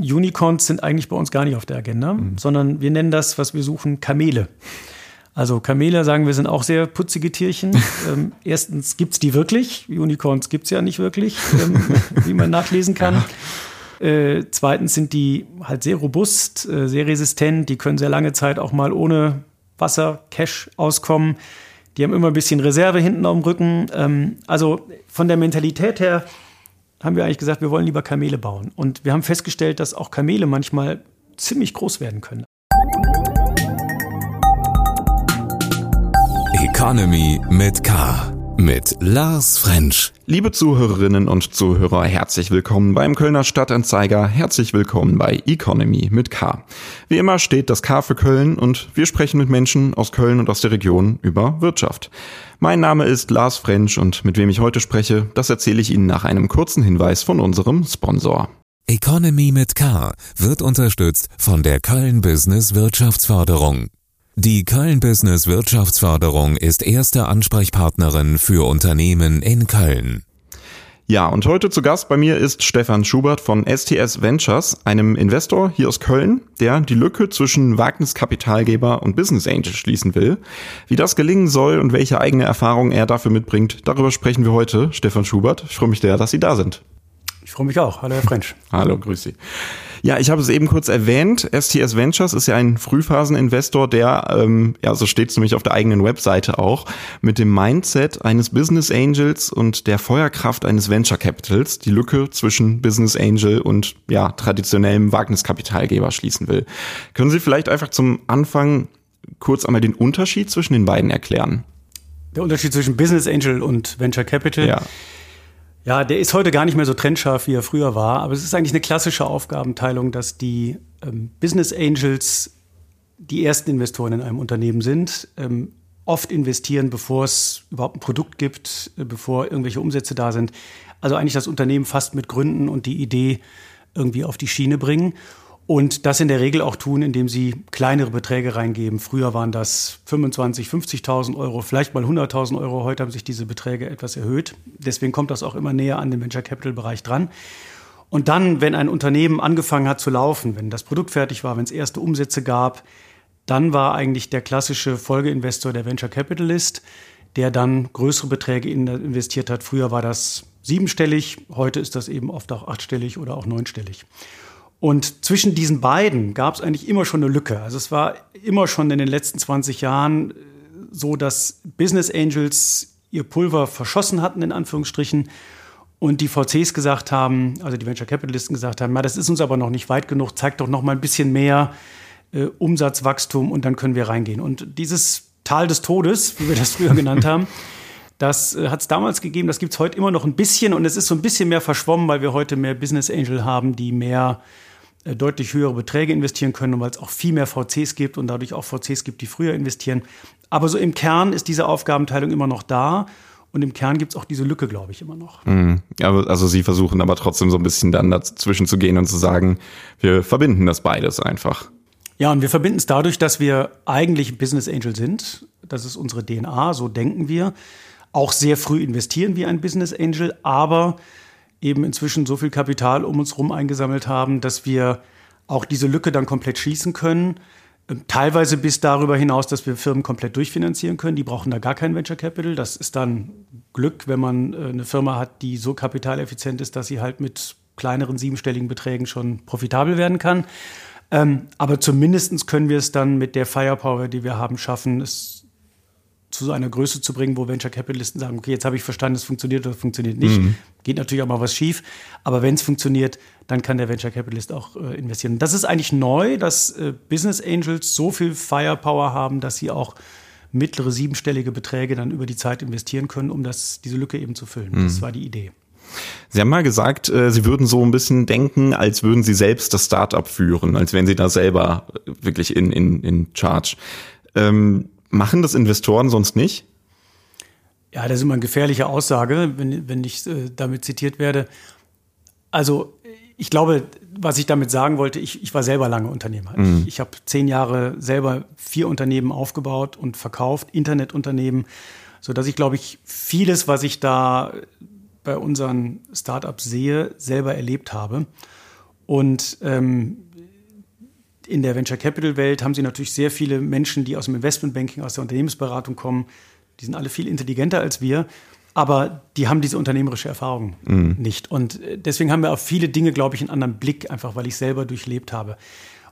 Unicorns sind eigentlich bei uns gar nicht auf der Agenda, mhm. sondern wir nennen das, was wir suchen, Kamele. Also Kamele, sagen wir, sind auch sehr putzige Tierchen. ähm, erstens gibt's die wirklich. Unicorns gibt's ja nicht wirklich, ähm, wie man nachlesen kann. Äh, zweitens sind die halt sehr robust, äh, sehr resistent. Die können sehr lange Zeit auch mal ohne Wasser, Cash auskommen. Die haben immer ein bisschen Reserve hinten auf dem Rücken. Ähm, also von der Mentalität her haben wir eigentlich gesagt, wir wollen lieber Kamele bauen. Und wir haben festgestellt, dass auch Kamele manchmal ziemlich groß werden können. Economy mit K. Mit Lars French. Liebe Zuhörerinnen und Zuhörer, herzlich willkommen beim Kölner Stadtanzeiger. Herzlich willkommen bei Economy mit K. Wie immer steht das K für Köln und wir sprechen mit Menschen aus Köln und aus der Region über Wirtschaft. Mein Name ist Lars French und mit wem ich heute spreche, das erzähle ich Ihnen nach einem kurzen Hinweis von unserem Sponsor. Economy mit K wird unterstützt von der Köln Business Wirtschaftsförderung. Die Köln Business Wirtschaftsförderung ist erste Ansprechpartnerin für Unternehmen in Köln. Ja, und heute zu Gast bei mir ist Stefan Schubert von STS Ventures, einem Investor hier aus Köln, der die Lücke zwischen Wagniskapitalgeber und Business Angel schließen will. Wie das gelingen soll und welche eigene Erfahrungen er dafür mitbringt, darüber sprechen wir heute. Stefan Schubert, ich freue mich sehr, dass Sie da sind. Ich freue mich auch. Hallo, Herr French. Hallo, grüß Sie. Ja, ich habe es eben kurz erwähnt. STS Ventures ist ja ein Frühphaseninvestor, der, ähm, ja, so steht es nämlich auf der eigenen Webseite auch, mit dem Mindset eines Business Angels und der Feuerkraft eines Venture Capitals die Lücke zwischen Business Angel und ja, traditionellem Wagniskapitalgeber schließen will. Können Sie vielleicht einfach zum Anfang kurz einmal den Unterschied zwischen den beiden erklären? Der Unterschied zwischen Business Angel und Venture Capital. Ja. Ja, der ist heute gar nicht mehr so trennscharf, wie er früher war. Aber es ist eigentlich eine klassische Aufgabenteilung, dass die ähm, Business Angels die ersten Investoren in einem Unternehmen sind, ähm, oft investieren, bevor es überhaupt ein Produkt gibt, äh, bevor irgendwelche Umsätze da sind. Also eigentlich das Unternehmen fast mit Gründen und die Idee irgendwie auf die Schiene bringen. Und das in der Regel auch tun, indem sie kleinere Beträge reingeben. Früher waren das 25, 50.000 Euro, vielleicht mal 100.000 Euro. Heute haben sich diese Beträge etwas erhöht. Deswegen kommt das auch immer näher an den Venture Capital Bereich dran. Und dann, wenn ein Unternehmen angefangen hat zu laufen, wenn das Produkt fertig war, wenn es erste Umsätze gab, dann war eigentlich der klassische Folgeinvestor der Venture Capitalist, der dann größere Beträge investiert hat. Früher war das siebenstellig, heute ist das eben oft auch achtstellig oder auch neunstellig. Und zwischen diesen beiden gab es eigentlich immer schon eine Lücke. Also es war immer schon in den letzten 20 Jahren äh, so, dass Business Angels ihr Pulver verschossen hatten, in Anführungsstrichen, und die VCs gesagt haben, also die Venture Capitalisten gesagt haben, na, das ist uns aber noch nicht weit genug, zeigt doch noch mal ein bisschen mehr äh, Umsatzwachstum und dann können wir reingehen. Und dieses Tal des Todes, wie wir das früher genannt haben, das äh, hat es damals gegeben, das gibt es heute immer noch ein bisschen und es ist so ein bisschen mehr verschwommen, weil wir heute mehr Business Angel haben, die mehr äh, deutlich höhere Beträge investieren können und weil es auch viel mehr VCs gibt und dadurch auch VCs gibt, die früher investieren. Aber so im Kern ist diese Aufgabenteilung immer noch da. Und im Kern gibt es auch diese Lücke, glaube ich, immer noch. Mhm. Also Sie versuchen aber trotzdem so ein bisschen dann dazwischen zu gehen und zu sagen, wir verbinden das beides einfach. Ja, und wir verbinden es dadurch, dass wir eigentlich Business Angel sind. Das ist unsere DNA, so denken wir. Auch sehr früh investieren wie ein Business Angel, aber eben inzwischen so viel Kapital um uns herum eingesammelt haben, dass wir auch diese Lücke dann komplett schließen können. Ähm, teilweise bis darüber hinaus, dass wir Firmen komplett durchfinanzieren können. Die brauchen da gar kein Venture Capital. Das ist dann Glück, wenn man äh, eine Firma hat, die so kapitaleffizient ist, dass sie halt mit kleineren siebenstelligen Beträgen schon profitabel werden kann. Ähm, aber zumindest können wir es dann mit der Firepower, die wir haben, schaffen, es zu so einer Größe zu bringen, wo Venture Capitalisten sagen, okay, jetzt habe ich verstanden, es funktioniert oder funktioniert nicht. Mhm. Geht natürlich auch mal was schief, aber wenn es funktioniert, dann kann der Venture Capitalist auch äh, investieren. Das ist eigentlich neu, dass äh, Business Angels so viel Firepower haben, dass sie auch mittlere siebenstellige Beträge dann über die Zeit investieren können, um das, diese Lücke eben zu füllen. Mhm. Das war die Idee. Sie haben mal gesagt, äh, Sie würden so ein bisschen denken, als würden Sie selbst das Startup führen, als wären Sie da selber wirklich in, in, in Charge. Ähm, Machen das Investoren sonst nicht? Ja, das ist immer eine gefährliche Aussage, wenn, wenn ich äh, damit zitiert werde. Also ich glaube, was ich damit sagen wollte, ich, ich war selber lange Unternehmer. Mhm. Ich, ich habe zehn Jahre selber vier Unternehmen aufgebaut und verkauft, Internetunternehmen, sodass ich, glaube ich, vieles, was ich da bei unseren Startups sehe, selber erlebt habe. Und ähm, in der Venture Capital Welt haben sie natürlich sehr viele Menschen, die aus dem Investmentbanking, aus der Unternehmensberatung kommen. Die sind alle viel intelligenter als wir, aber die haben diese unternehmerische Erfahrung mhm. nicht. Und äh, deswegen haben wir auf viele Dinge, glaube ich, einen anderen Blick, einfach weil ich selber durchlebt habe.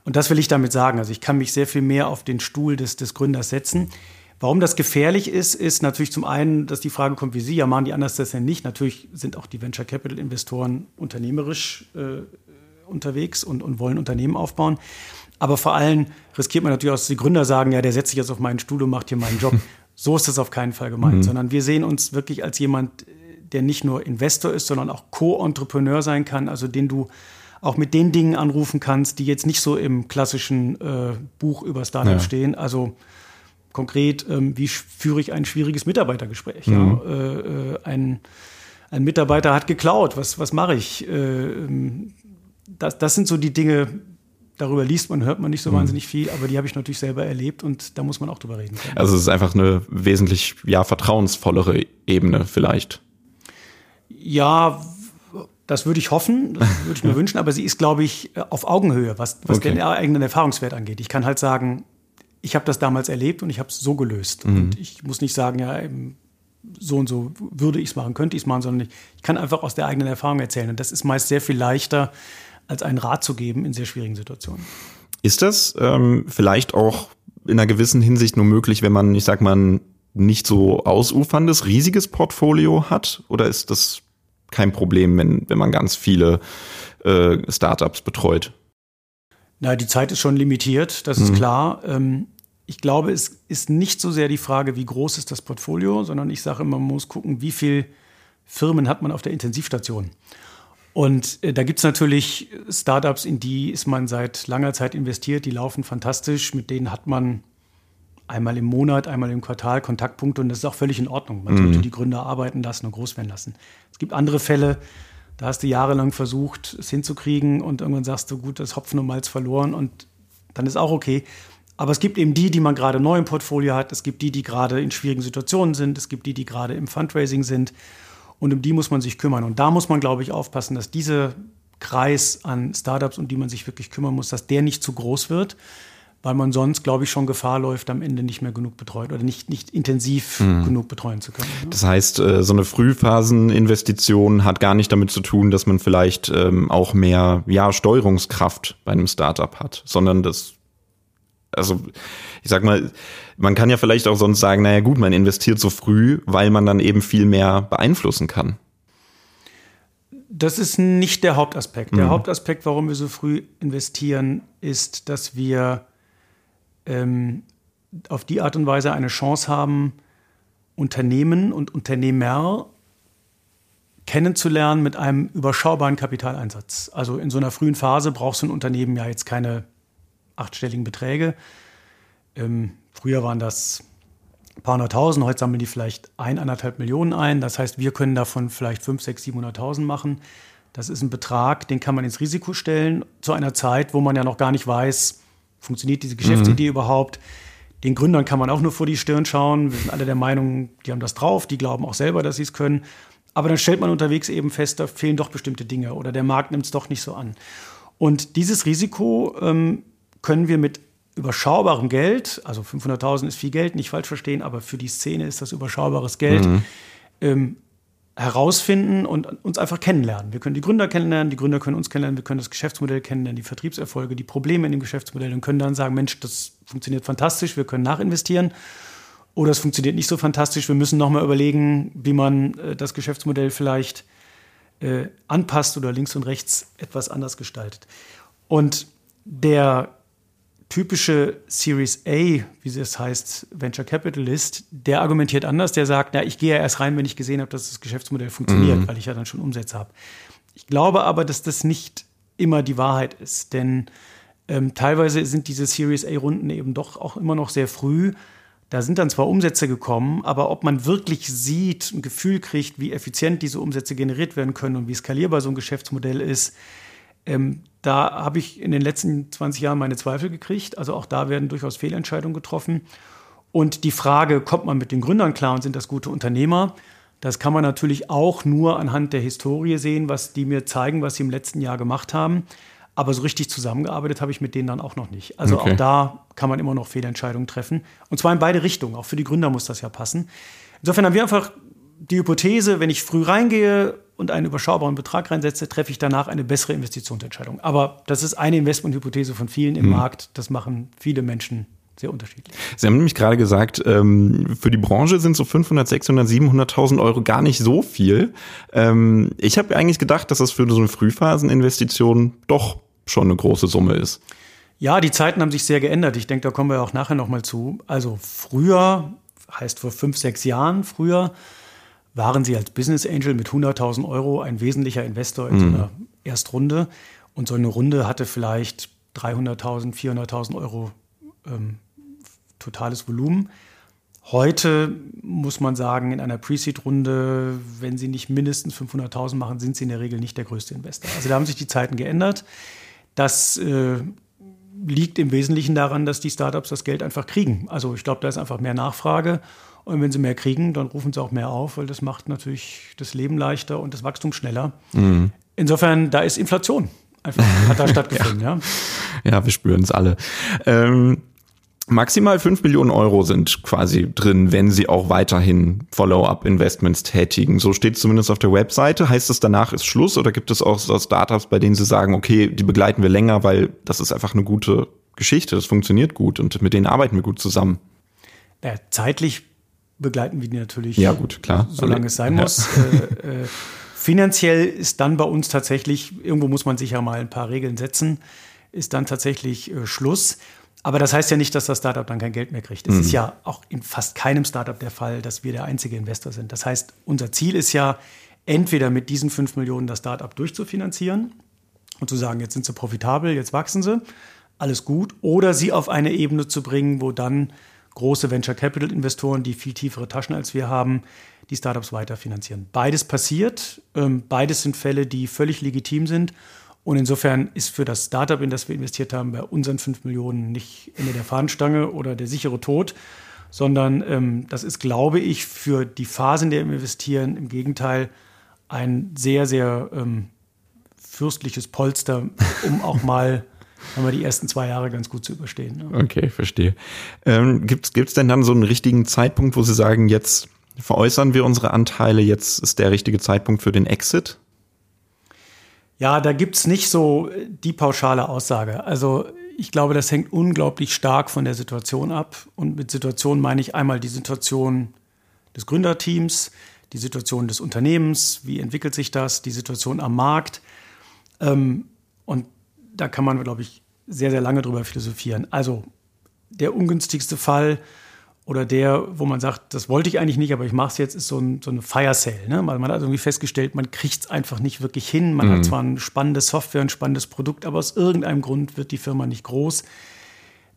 Und das will ich damit sagen. Also ich kann mich sehr viel mehr auf den Stuhl des, des Gründers setzen. Warum das gefährlich ist, ist natürlich zum einen, dass die Frage kommt, wie Sie, ja, machen die anders das denn nicht? Natürlich sind auch die Venture Capital Investoren unternehmerisch äh, unterwegs und, und wollen Unternehmen aufbauen. Aber vor allem riskiert man natürlich auch, dass die Gründer sagen, ja, der setzt sich jetzt auf meinen Stuhl und macht hier meinen Job. so ist das auf keinen Fall gemeint, mhm. sondern wir sehen uns wirklich als jemand, der nicht nur Investor ist, sondern auch Co-Entrepreneur sein kann, also den du auch mit den Dingen anrufen kannst, die jetzt nicht so im klassischen äh, Buch über Startup ja. stehen. Also konkret, ähm, wie führe ich ein schwieriges Mitarbeitergespräch? Mhm. Ja? Äh, äh, ein, ein Mitarbeiter hat geklaut, was, was mache ich? Äh, ähm, das, das sind so die Dinge, darüber liest man, hört man nicht so mhm. wahnsinnig viel, aber die habe ich natürlich selber erlebt und da muss man auch drüber reden. Können. Also es ist einfach eine wesentlich ja vertrauensvollere Ebene vielleicht. Ja, das würde ich hoffen, das würde ich mir wünschen, aber sie ist, glaube ich, auf Augenhöhe, was, was okay. den eigenen Erfahrungswert angeht. Ich kann halt sagen, ich habe das damals erlebt und ich habe es so gelöst. Mhm. Und ich muss nicht sagen, ja, so und so würde ich es machen, könnte ich es machen, sondern ich, ich kann einfach aus der eigenen Erfahrung erzählen. Und das ist meist sehr viel leichter, als einen Rat zu geben in sehr schwierigen Situationen. Ist das ähm, vielleicht auch in einer gewissen Hinsicht nur möglich, wenn man, ich sag mal, nicht so ausuferndes, riesiges Portfolio hat? Oder ist das kein Problem, wenn, wenn man ganz viele äh, Startups betreut? Na, die Zeit ist schon limitiert, das ist mhm. klar. Ähm, ich glaube, es ist nicht so sehr die Frage, wie groß ist das Portfolio, sondern ich sage immer, man muss gucken, wie viele Firmen hat man auf der Intensivstation. Und äh, da gibt es natürlich Startups, in die ist man seit langer Zeit investiert, die laufen fantastisch, mit denen hat man einmal im Monat, einmal im Quartal Kontaktpunkte und das ist auch völlig in Ordnung. Man sollte mhm. die Gründer arbeiten lassen und groß werden lassen. Es gibt andere Fälle, da hast du jahrelang versucht, es hinzukriegen und irgendwann sagst du, gut, das Hopfen und Malz verloren und dann ist auch okay. Aber es gibt eben die, die man gerade neu im Portfolio hat. Es gibt die, die gerade in schwierigen Situationen sind. Es gibt die, die gerade im Fundraising sind. Und um die muss man sich kümmern. Und da muss man, glaube ich, aufpassen, dass dieser Kreis an Startups, um die man sich wirklich kümmern muss, dass der nicht zu groß wird, weil man sonst, glaube ich, schon Gefahr läuft, am Ende nicht mehr genug betreut oder nicht, nicht intensiv mhm. genug betreuen zu können. Ne? Das heißt, äh, so eine Frühphaseninvestition hat gar nicht damit zu tun, dass man vielleicht ähm, auch mehr ja, Steuerungskraft bei einem Startup hat, sondern das also ich sag mal, man kann ja vielleicht auch sonst sagen, naja gut, man investiert so früh, weil man dann eben viel mehr beeinflussen kann. Das ist nicht der Hauptaspekt. Der mhm. Hauptaspekt, warum wir so früh investieren, ist, dass wir ähm, auf die Art und Weise eine Chance haben, Unternehmen und Unternehmer kennenzulernen mit einem überschaubaren Kapitaleinsatz. Also in so einer frühen Phase braucht so ein Unternehmen ja jetzt keine achtstelligen Beträge. Ähm, früher waren das ein paar hunderttausend, heute sammeln die vielleicht ein, anderthalb Millionen ein. Das heißt, wir können davon vielleicht fünf, sechs, siebenhunderttausend machen. Das ist ein Betrag, den kann man ins Risiko stellen, zu einer Zeit, wo man ja noch gar nicht weiß, funktioniert diese Geschäftsidee mhm. überhaupt. Den Gründern kann man auch nur vor die Stirn schauen. Wir sind alle der Meinung, die haben das drauf, die glauben auch selber, dass sie es können. Aber dann stellt man unterwegs eben fest, da fehlen doch bestimmte Dinge oder der Markt nimmt es doch nicht so an. Und dieses Risiko ähm, können wir mit überschaubarem Geld, also 500.000 ist viel Geld, nicht falsch verstehen, aber für die Szene ist das überschaubares Geld, mhm. ähm, herausfinden und uns einfach kennenlernen. Wir können die Gründer kennenlernen, die Gründer können uns kennenlernen, wir können das Geschäftsmodell kennenlernen, die Vertriebserfolge, die Probleme in dem Geschäftsmodell und können dann sagen, Mensch, das funktioniert fantastisch, wir können nachinvestieren. Oder es funktioniert nicht so fantastisch, wir müssen nochmal überlegen, wie man äh, das Geschäftsmodell vielleicht äh, anpasst oder links und rechts etwas anders gestaltet. Und der typische Series A, wie es heißt, Venture Capitalist, der argumentiert anders, der sagt, na, ich gehe ja erst rein, wenn ich gesehen habe, dass das Geschäftsmodell funktioniert, mhm. weil ich ja dann schon Umsätze habe. Ich glaube aber, dass das nicht immer die Wahrheit ist, denn ähm, teilweise sind diese Series A-Runden eben doch auch immer noch sehr früh. Da sind dann zwar Umsätze gekommen, aber ob man wirklich sieht, ein Gefühl kriegt, wie effizient diese Umsätze generiert werden können und wie skalierbar so ein Geschäftsmodell ist, ähm, da habe ich in den letzten 20 Jahren meine Zweifel gekriegt. Also auch da werden durchaus Fehlentscheidungen getroffen. Und die Frage, kommt man mit den Gründern klar und sind das gute Unternehmer? Das kann man natürlich auch nur anhand der Historie sehen, was die mir zeigen, was sie im letzten Jahr gemacht haben. Aber so richtig zusammengearbeitet habe ich mit denen dann auch noch nicht. Also okay. auch da kann man immer noch Fehlentscheidungen treffen. Und zwar in beide Richtungen. Auch für die Gründer muss das ja passen. Insofern haben wir einfach die Hypothese, wenn ich früh reingehe und einen überschaubaren Betrag reinsetze, treffe ich danach eine bessere Investitionsentscheidung. Aber das ist eine Investmenthypothese von vielen im mhm. Markt. Das machen viele Menschen sehr unterschiedlich. Sie haben nämlich gerade gesagt, ähm, für die Branche sind so 500, 600, 700.000 Euro gar nicht so viel. Ähm, ich habe eigentlich gedacht, dass das für so eine Frühphaseninvestition doch schon eine große Summe ist. Ja, die Zeiten haben sich sehr geändert. Ich denke, da kommen wir auch nachher nochmal zu. Also früher, heißt vor fünf, sechs Jahren früher, waren Sie als Business Angel mit 100.000 Euro ein wesentlicher Investor in mhm. so einer Erstrunde. Und so eine Runde hatte vielleicht 300.000, 400.000 Euro ähm, totales Volumen. Heute muss man sagen, in einer Pre-Seed-Runde, wenn Sie nicht mindestens 500.000 machen, sind Sie in der Regel nicht der größte Investor. Also da haben sich die Zeiten geändert. Das äh, liegt im Wesentlichen daran, dass die Startups das Geld einfach kriegen. Also ich glaube, da ist einfach mehr Nachfrage. Und wenn sie mehr kriegen, dann rufen sie auch mehr auf, weil das macht natürlich das Leben leichter und das Wachstum schneller. Mhm. Insofern, da ist Inflation. Einfach hat da stattgefunden, ja. ja. ja. wir spüren es alle. Ähm Maximal 5 Millionen Euro sind quasi drin, wenn Sie auch weiterhin Follow-up-Investments tätigen. So steht es zumindest auf der Webseite. Heißt es, danach ist Schluss oder gibt es auch so Startups, bei denen Sie sagen, okay, die begleiten wir länger, weil das ist einfach eine gute Geschichte, das funktioniert gut und mit denen arbeiten wir gut zusammen? Ja, zeitlich begleiten wir die natürlich. Ja, gut, klar. Solange es sein ja. muss. Äh, äh, finanziell ist dann bei uns tatsächlich, irgendwo muss man sich ja mal ein paar Regeln setzen, ist dann tatsächlich äh, Schluss. Aber das heißt ja nicht, dass das Startup dann kein Geld mehr kriegt. Es mhm. ist ja auch in fast keinem Startup der Fall, dass wir der einzige Investor sind. Das heißt, unser Ziel ist ja, entweder mit diesen 5 Millionen das Startup durchzufinanzieren und zu sagen, jetzt sind sie profitabel, jetzt wachsen sie, alles gut, oder sie auf eine Ebene zu bringen, wo dann große Venture Capital Investoren, die viel tiefere Taschen als wir haben, die Startups weiterfinanzieren. Beides passiert, ähm, beides sind Fälle, die völlig legitim sind und insofern ist für das Startup, in das wir investiert haben, bei unseren 5 Millionen nicht Ende der Fahnenstange oder der sichere Tod, sondern ähm, das ist, glaube ich, für die Phase, in der wir investieren, im Gegenteil ein sehr, sehr ähm, fürstliches Polster, um auch mal haben wir die ersten zwei Jahre ganz gut zu überstehen. Ne? Okay, verstehe. Ähm, Gibt es denn dann so einen richtigen Zeitpunkt, wo Sie sagen, jetzt veräußern wir unsere Anteile, jetzt ist der richtige Zeitpunkt für den Exit? Ja, da gibt es nicht so die pauschale Aussage. Also ich glaube, das hängt unglaublich stark von der Situation ab. Und mit Situation meine ich einmal die Situation des Gründerteams, die Situation des Unternehmens, wie entwickelt sich das, die Situation am Markt. Ähm, und da kann man, glaube ich, sehr, sehr lange drüber philosophieren. Also der ungünstigste Fall oder der, wo man sagt, das wollte ich eigentlich nicht, aber ich mache es jetzt, ist so, ein, so eine Fire Sale. Ne? Man, man hat irgendwie festgestellt, man kriegt es einfach nicht wirklich hin. Man mhm. hat zwar eine spannende Software, ein spannendes Produkt, aber aus irgendeinem Grund wird die Firma nicht groß.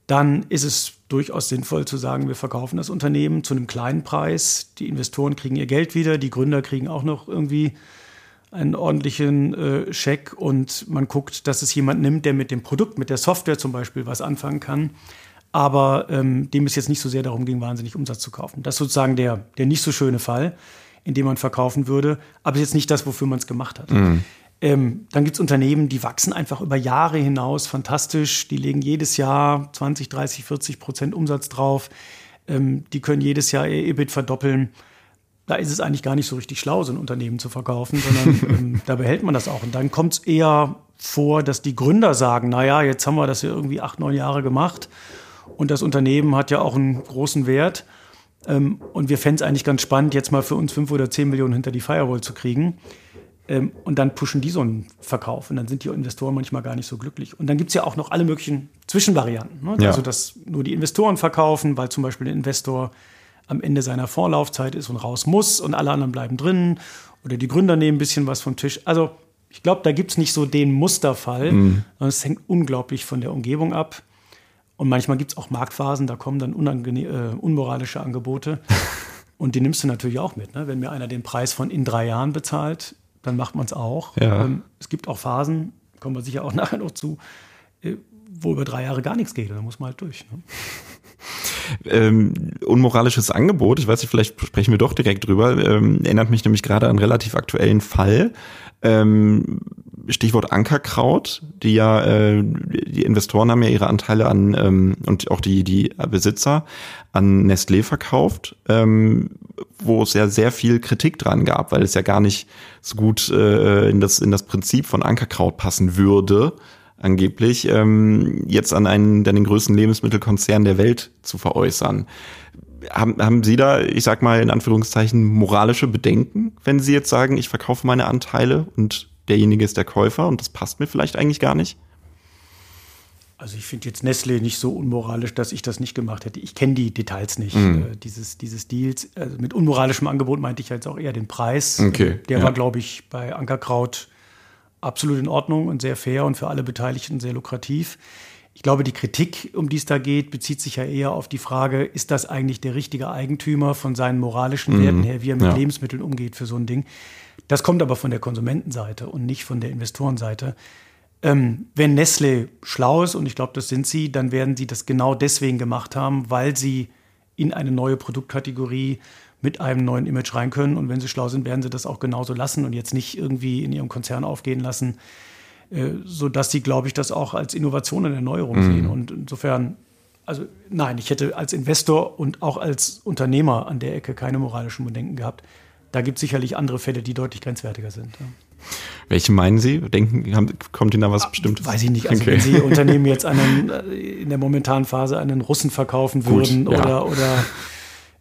Dann ist es durchaus sinnvoll zu sagen, wir verkaufen das Unternehmen zu einem kleinen Preis. Die Investoren kriegen ihr Geld wieder, die Gründer kriegen auch noch irgendwie einen ordentlichen äh, Scheck und man guckt, dass es jemand nimmt, der mit dem Produkt, mit der Software zum Beispiel was anfangen kann aber ähm, dem es jetzt nicht so sehr darum ging, wahnsinnig Umsatz zu kaufen. Das ist sozusagen der, der nicht so schöne Fall, in dem man verkaufen würde, aber jetzt nicht das, wofür man es gemacht hat. Mhm. Ähm, dann gibt es Unternehmen, die wachsen einfach über Jahre hinaus fantastisch. Die legen jedes Jahr 20, 30, 40 Prozent Umsatz drauf. Ähm, die können jedes Jahr ihr EBIT verdoppeln. Da ist es eigentlich gar nicht so richtig schlau, so ein Unternehmen zu verkaufen, sondern ähm, da behält man das auch. Und dann kommt es eher vor, dass die Gründer sagen, naja, jetzt haben wir das ja irgendwie acht, neun Jahre gemacht und das Unternehmen hat ja auch einen großen Wert. Ähm, und wir fänden es eigentlich ganz spannend, jetzt mal für uns fünf oder zehn Millionen hinter die Firewall zu kriegen. Ähm, und dann pushen die so einen Verkauf. Und dann sind die Investoren manchmal gar nicht so glücklich. Und dann gibt es ja auch noch alle möglichen Zwischenvarianten. Ne? Ja. Also, dass nur die Investoren verkaufen, weil zum Beispiel der Investor am Ende seiner Vorlaufzeit ist und raus muss und alle anderen bleiben drin. Oder die Gründer nehmen ein bisschen was vom Tisch. Also, ich glaube, da gibt es nicht so den Musterfall, mhm. sondern es hängt unglaublich von der Umgebung ab. Und manchmal gibt es auch Marktphasen, da kommen dann äh, unmoralische Angebote. Und die nimmst du natürlich auch mit. Ne? Wenn mir einer den Preis von in drei Jahren bezahlt, dann macht man es auch. Ja. Ähm, es gibt auch Phasen, kommen wir sicher auch nachher noch zu, äh, wo über drei Jahre gar nichts geht. Da muss man halt durch. Ne? Ähm, unmoralisches Angebot, ich weiß nicht, vielleicht sprechen wir doch direkt drüber, ähm, erinnert mich nämlich gerade an einen relativ aktuellen Fall. Ähm, Stichwort Ankerkraut, die ja, äh, die Investoren haben ja ihre Anteile an ähm, und auch die, die Besitzer an Nestlé verkauft, ähm, wo es ja sehr viel Kritik dran gab, weil es ja gar nicht so gut äh, in, das, in das Prinzip von Ankerkraut passen würde, angeblich, ähm, jetzt an einen an den größten Lebensmittelkonzern der Welt zu veräußern. Haben, haben Sie da, ich sag mal in Anführungszeichen, moralische Bedenken, wenn Sie jetzt sagen, ich verkaufe meine Anteile und derjenige ist der Käufer und das passt mir vielleicht eigentlich gar nicht? Also ich finde jetzt Nestle nicht so unmoralisch, dass ich das nicht gemacht hätte. Ich kenne die Details nicht mhm. äh, dieses, dieses Deals. Also mit unmoralischem Angebot meinte ich jetzt auch eher den Preis. Okay, Der ja. war, glaube ich, bei Ankerkraut absolut in Ordnung und sehr fair und für alle Beteiligten sehr lukrativ. Ich glaube, die Kritik, um die es da geht, bezieht sich ja eher auf die Frage, ist das eigentlich der richtige Eigentümer von seinen moralischen mhm. Werten her, wie er mit ja. Lebensmitteln umgeht für so ein Ding. Das kommt aber von der Konsumentenseite und nicht von der Investorenseite. Ähm, wenn Nestle schlau ist, und ich glaube, das sind sie, dann werden sie das genau deswegen gemacht haben, weil sie in eine neue Produktkategorie mit einem neuen Image rein können. Und wenn sie schlau sind, werden sie das auch genauso lassen und jetzt nicht irgendwie in ihrem Konzern aufgehen lassen, äh, sodass sie, glaube ich, das auch als Innovation und Erneuerung mhm. sehen. Und insofern, also nein, ich hätte als Investor und auch als Unternehmer an der Ecke keine moralischen Bedenken gehabt. Da gibt es sicherlich andere Fälle, die deutlich grenzwertiger sind. Ja. Welche meinen Sie? Denken, haben, kommt Ihnen da was ah, Bestimmtes? Weiß ich nicht. Also okay. wenn Sie Unternehmen jetzt einen, äh, in der momentanen Phase einen Russen verkaufen würden Gut, ja. oder, oder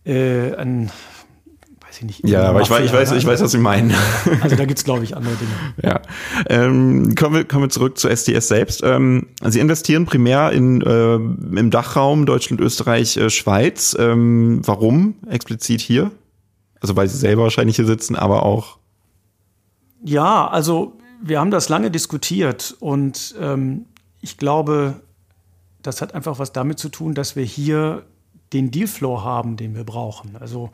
äh, einen weiß ich nicht. Ja, aber ich weiß, ich weiß, ich weiß, was Sie meinen. Also da gibt es, glaube ich, andere Dinge. Ja. Ähm, kommen, wir, kommen wir zurück zu SDS selbst. Ähm, Sie investieren primär in, äh, im Dachraum Deutschland, Österreich, äh, Schweiz. Ähm, warum explizit hier? Also weil Sie selber wahrscheinlich hier sitzen, aber auch ja, also wir haben das lange diskutiert und ähm, ich glaube, das hat einfach was damit zu tun, dass wir hier den Dealflow haben, den wir brauchen. Also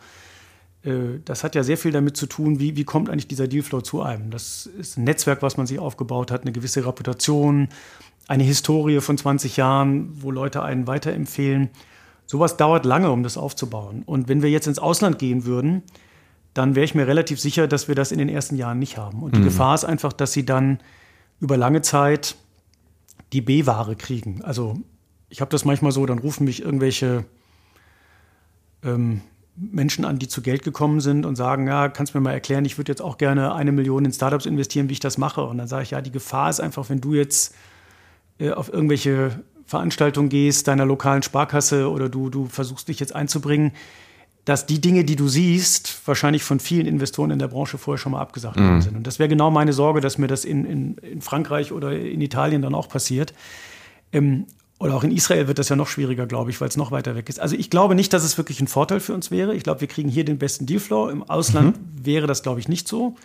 äh, das hat ja sehr viel damit zu tun, wie, wie kommt eigentlich dieser Dealflow zu einem. Das ist ein Netzwerk, was man sich aufgebaut hat, eine gewisse Reputation, eine Historie von 20 Jahren, wo Leute einen weiterempfehlen. Sowas dauert lange, um das aufzubauen. Und wenn wir jetzt ins Ausland gehen würden, dann wäre ich mir relativ sicher, dass wir das in den ersten Jahren nicht haben. Und die mhm. Gefahr ist einfach, dass sie dann über lange Zeit die B-Ware kriegen. Also ich habe das manchmal so, dann rufen mich irgendwelche ähm, Menschen an, die zu Geld gekommen sind und sagen, ja, kannst du mir mal erklären, ich würde jetzt auch gerne eine Million in Startups investieren, wie ich das mache. Und dann sage ich, ja, die Gefahr ist einfach, wenn du jetzt äh, auf irgendwelche Veranstaltungen gehst, deiner lokalen Sparkasse oder du, du versuchst dich jetzt einzubringen, dass die Dinge, die du siehst, wahrscheinlich von vielen Investoren in der Branche vorher schon mal abgesagt worden mhm. sind. Und das wäre genau meine Sorge, dass mir das in, in, in, Frankreich oder in Italien dann auch passiert. Ähm, oder auch in Israel wird das ja noch schwieriger, glaube ich, weil es noch weiter weg ist. Also ich glaube nicht, dass es wirklich ein Vorteil für uns wäre. Ich glaube, wir kriegen hier den besten Dealflow. Im Ausland mhm. wäre das, glaube ich, nicht so.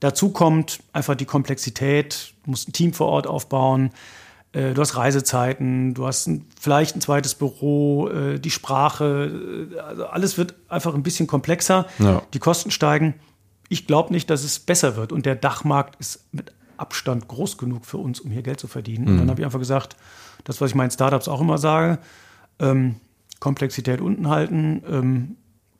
Dazu kommt einfach die Komplexität, du musst ein Team vor Ort aufbauen. Äh, du hast Reisezeiten, du hast ein, vielleicht ein zweites Büro, äh, die Sprache, äh, also alles wird einfach ein bisschen komplexer. Ja. Die Kosten steigen. Ich glaube nicht, dass es besser wird. Und der Dachmarkt ist mit Abstand groß genug für uns, um hier Geld zu verdienen. Mhm. Und dann habe ich einfach gesagt, das, was ich meinen Startups auch immer sage, ähm, Komplexität unten halten, ähm,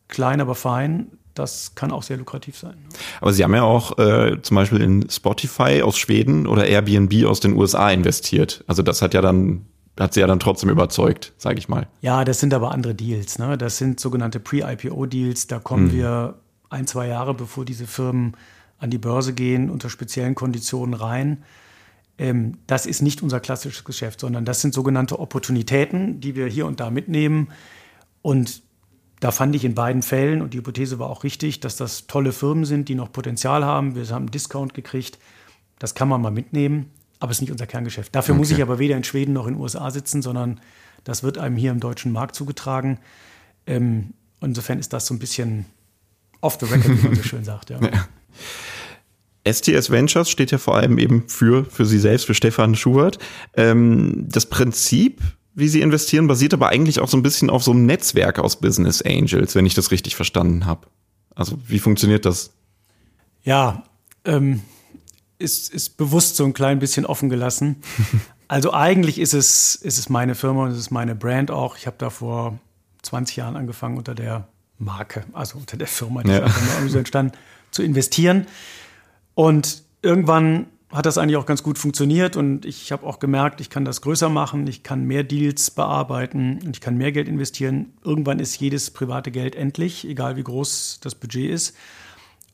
klein, aber fein das kann auch sehr lukrativ sein. Aber Sie haben ja auch äh, zum Beispiel in Spotify aus Schweden oder Airbnb aus den USA investiert. Also das hat ja dann hat sie ja dann trotzdem überzeugt, sage ich mal. Ja, das sind aber andere Deals. Ne? Das sind sogenannte Pre-IPO-Deals. Da kommen mhm. wir ein, zwei Jahre, bevor diese Firmen an die Börse gehen, unter speziellen Konditionen rein. Ähm, das ist nicht unser klassisches Geschäft, sondern das sind sogenannte Opportunitäten, die wir hier und da mitnehmen. Und da fand ich in beiden Fällen, und die Hypothese war auch richtig, dass das tolle Firmen sind, die noch Potenzial haben. Wir haben einen Discount gekriegt. Das kann man mal mitnehmen, aber es ist nicht unser Kerngeschäft. Dafür okay. muss ich aber weder in Schweden noch in den USA sitzen, sondern das wird einem hier im deutschen Markt zugetragen. Ähm, insofern ist das so ein bisschen off the record, wie man so schön sagt. Ja. ja. STS Ventures steht ja vor allem eben für, für Sie selbst, für Stefan Schubert. Ähm, das Prinzip wie sie investieren, basiert aber eigentlich auch so ein bisschen auf so einem Netzwerk aus Business Angels, wenn ich das richtig verstanden habe. Also wie funktioniert das? Ja, ähm, ist, ist bewusst so ein klein bisschen offen Also eigentlich ist es, ist es meine Firma und es ist meine Brand auch. Ich habe da vor 20 Jahren angefangen unter der Marke, also unter der Firma, die ja. ist einfach so entstanden, zu investieren. Und irgendwann hat das eigentlich auch ganz gut funktioniert und ich habe auch gemerkt, ich kann das größer machen, ich kann mehr Deals bearbeiten und ich kann mehr Geld investieren. Irgendwann ist jedes private Geld endlich, egal wie groß das Budget ist.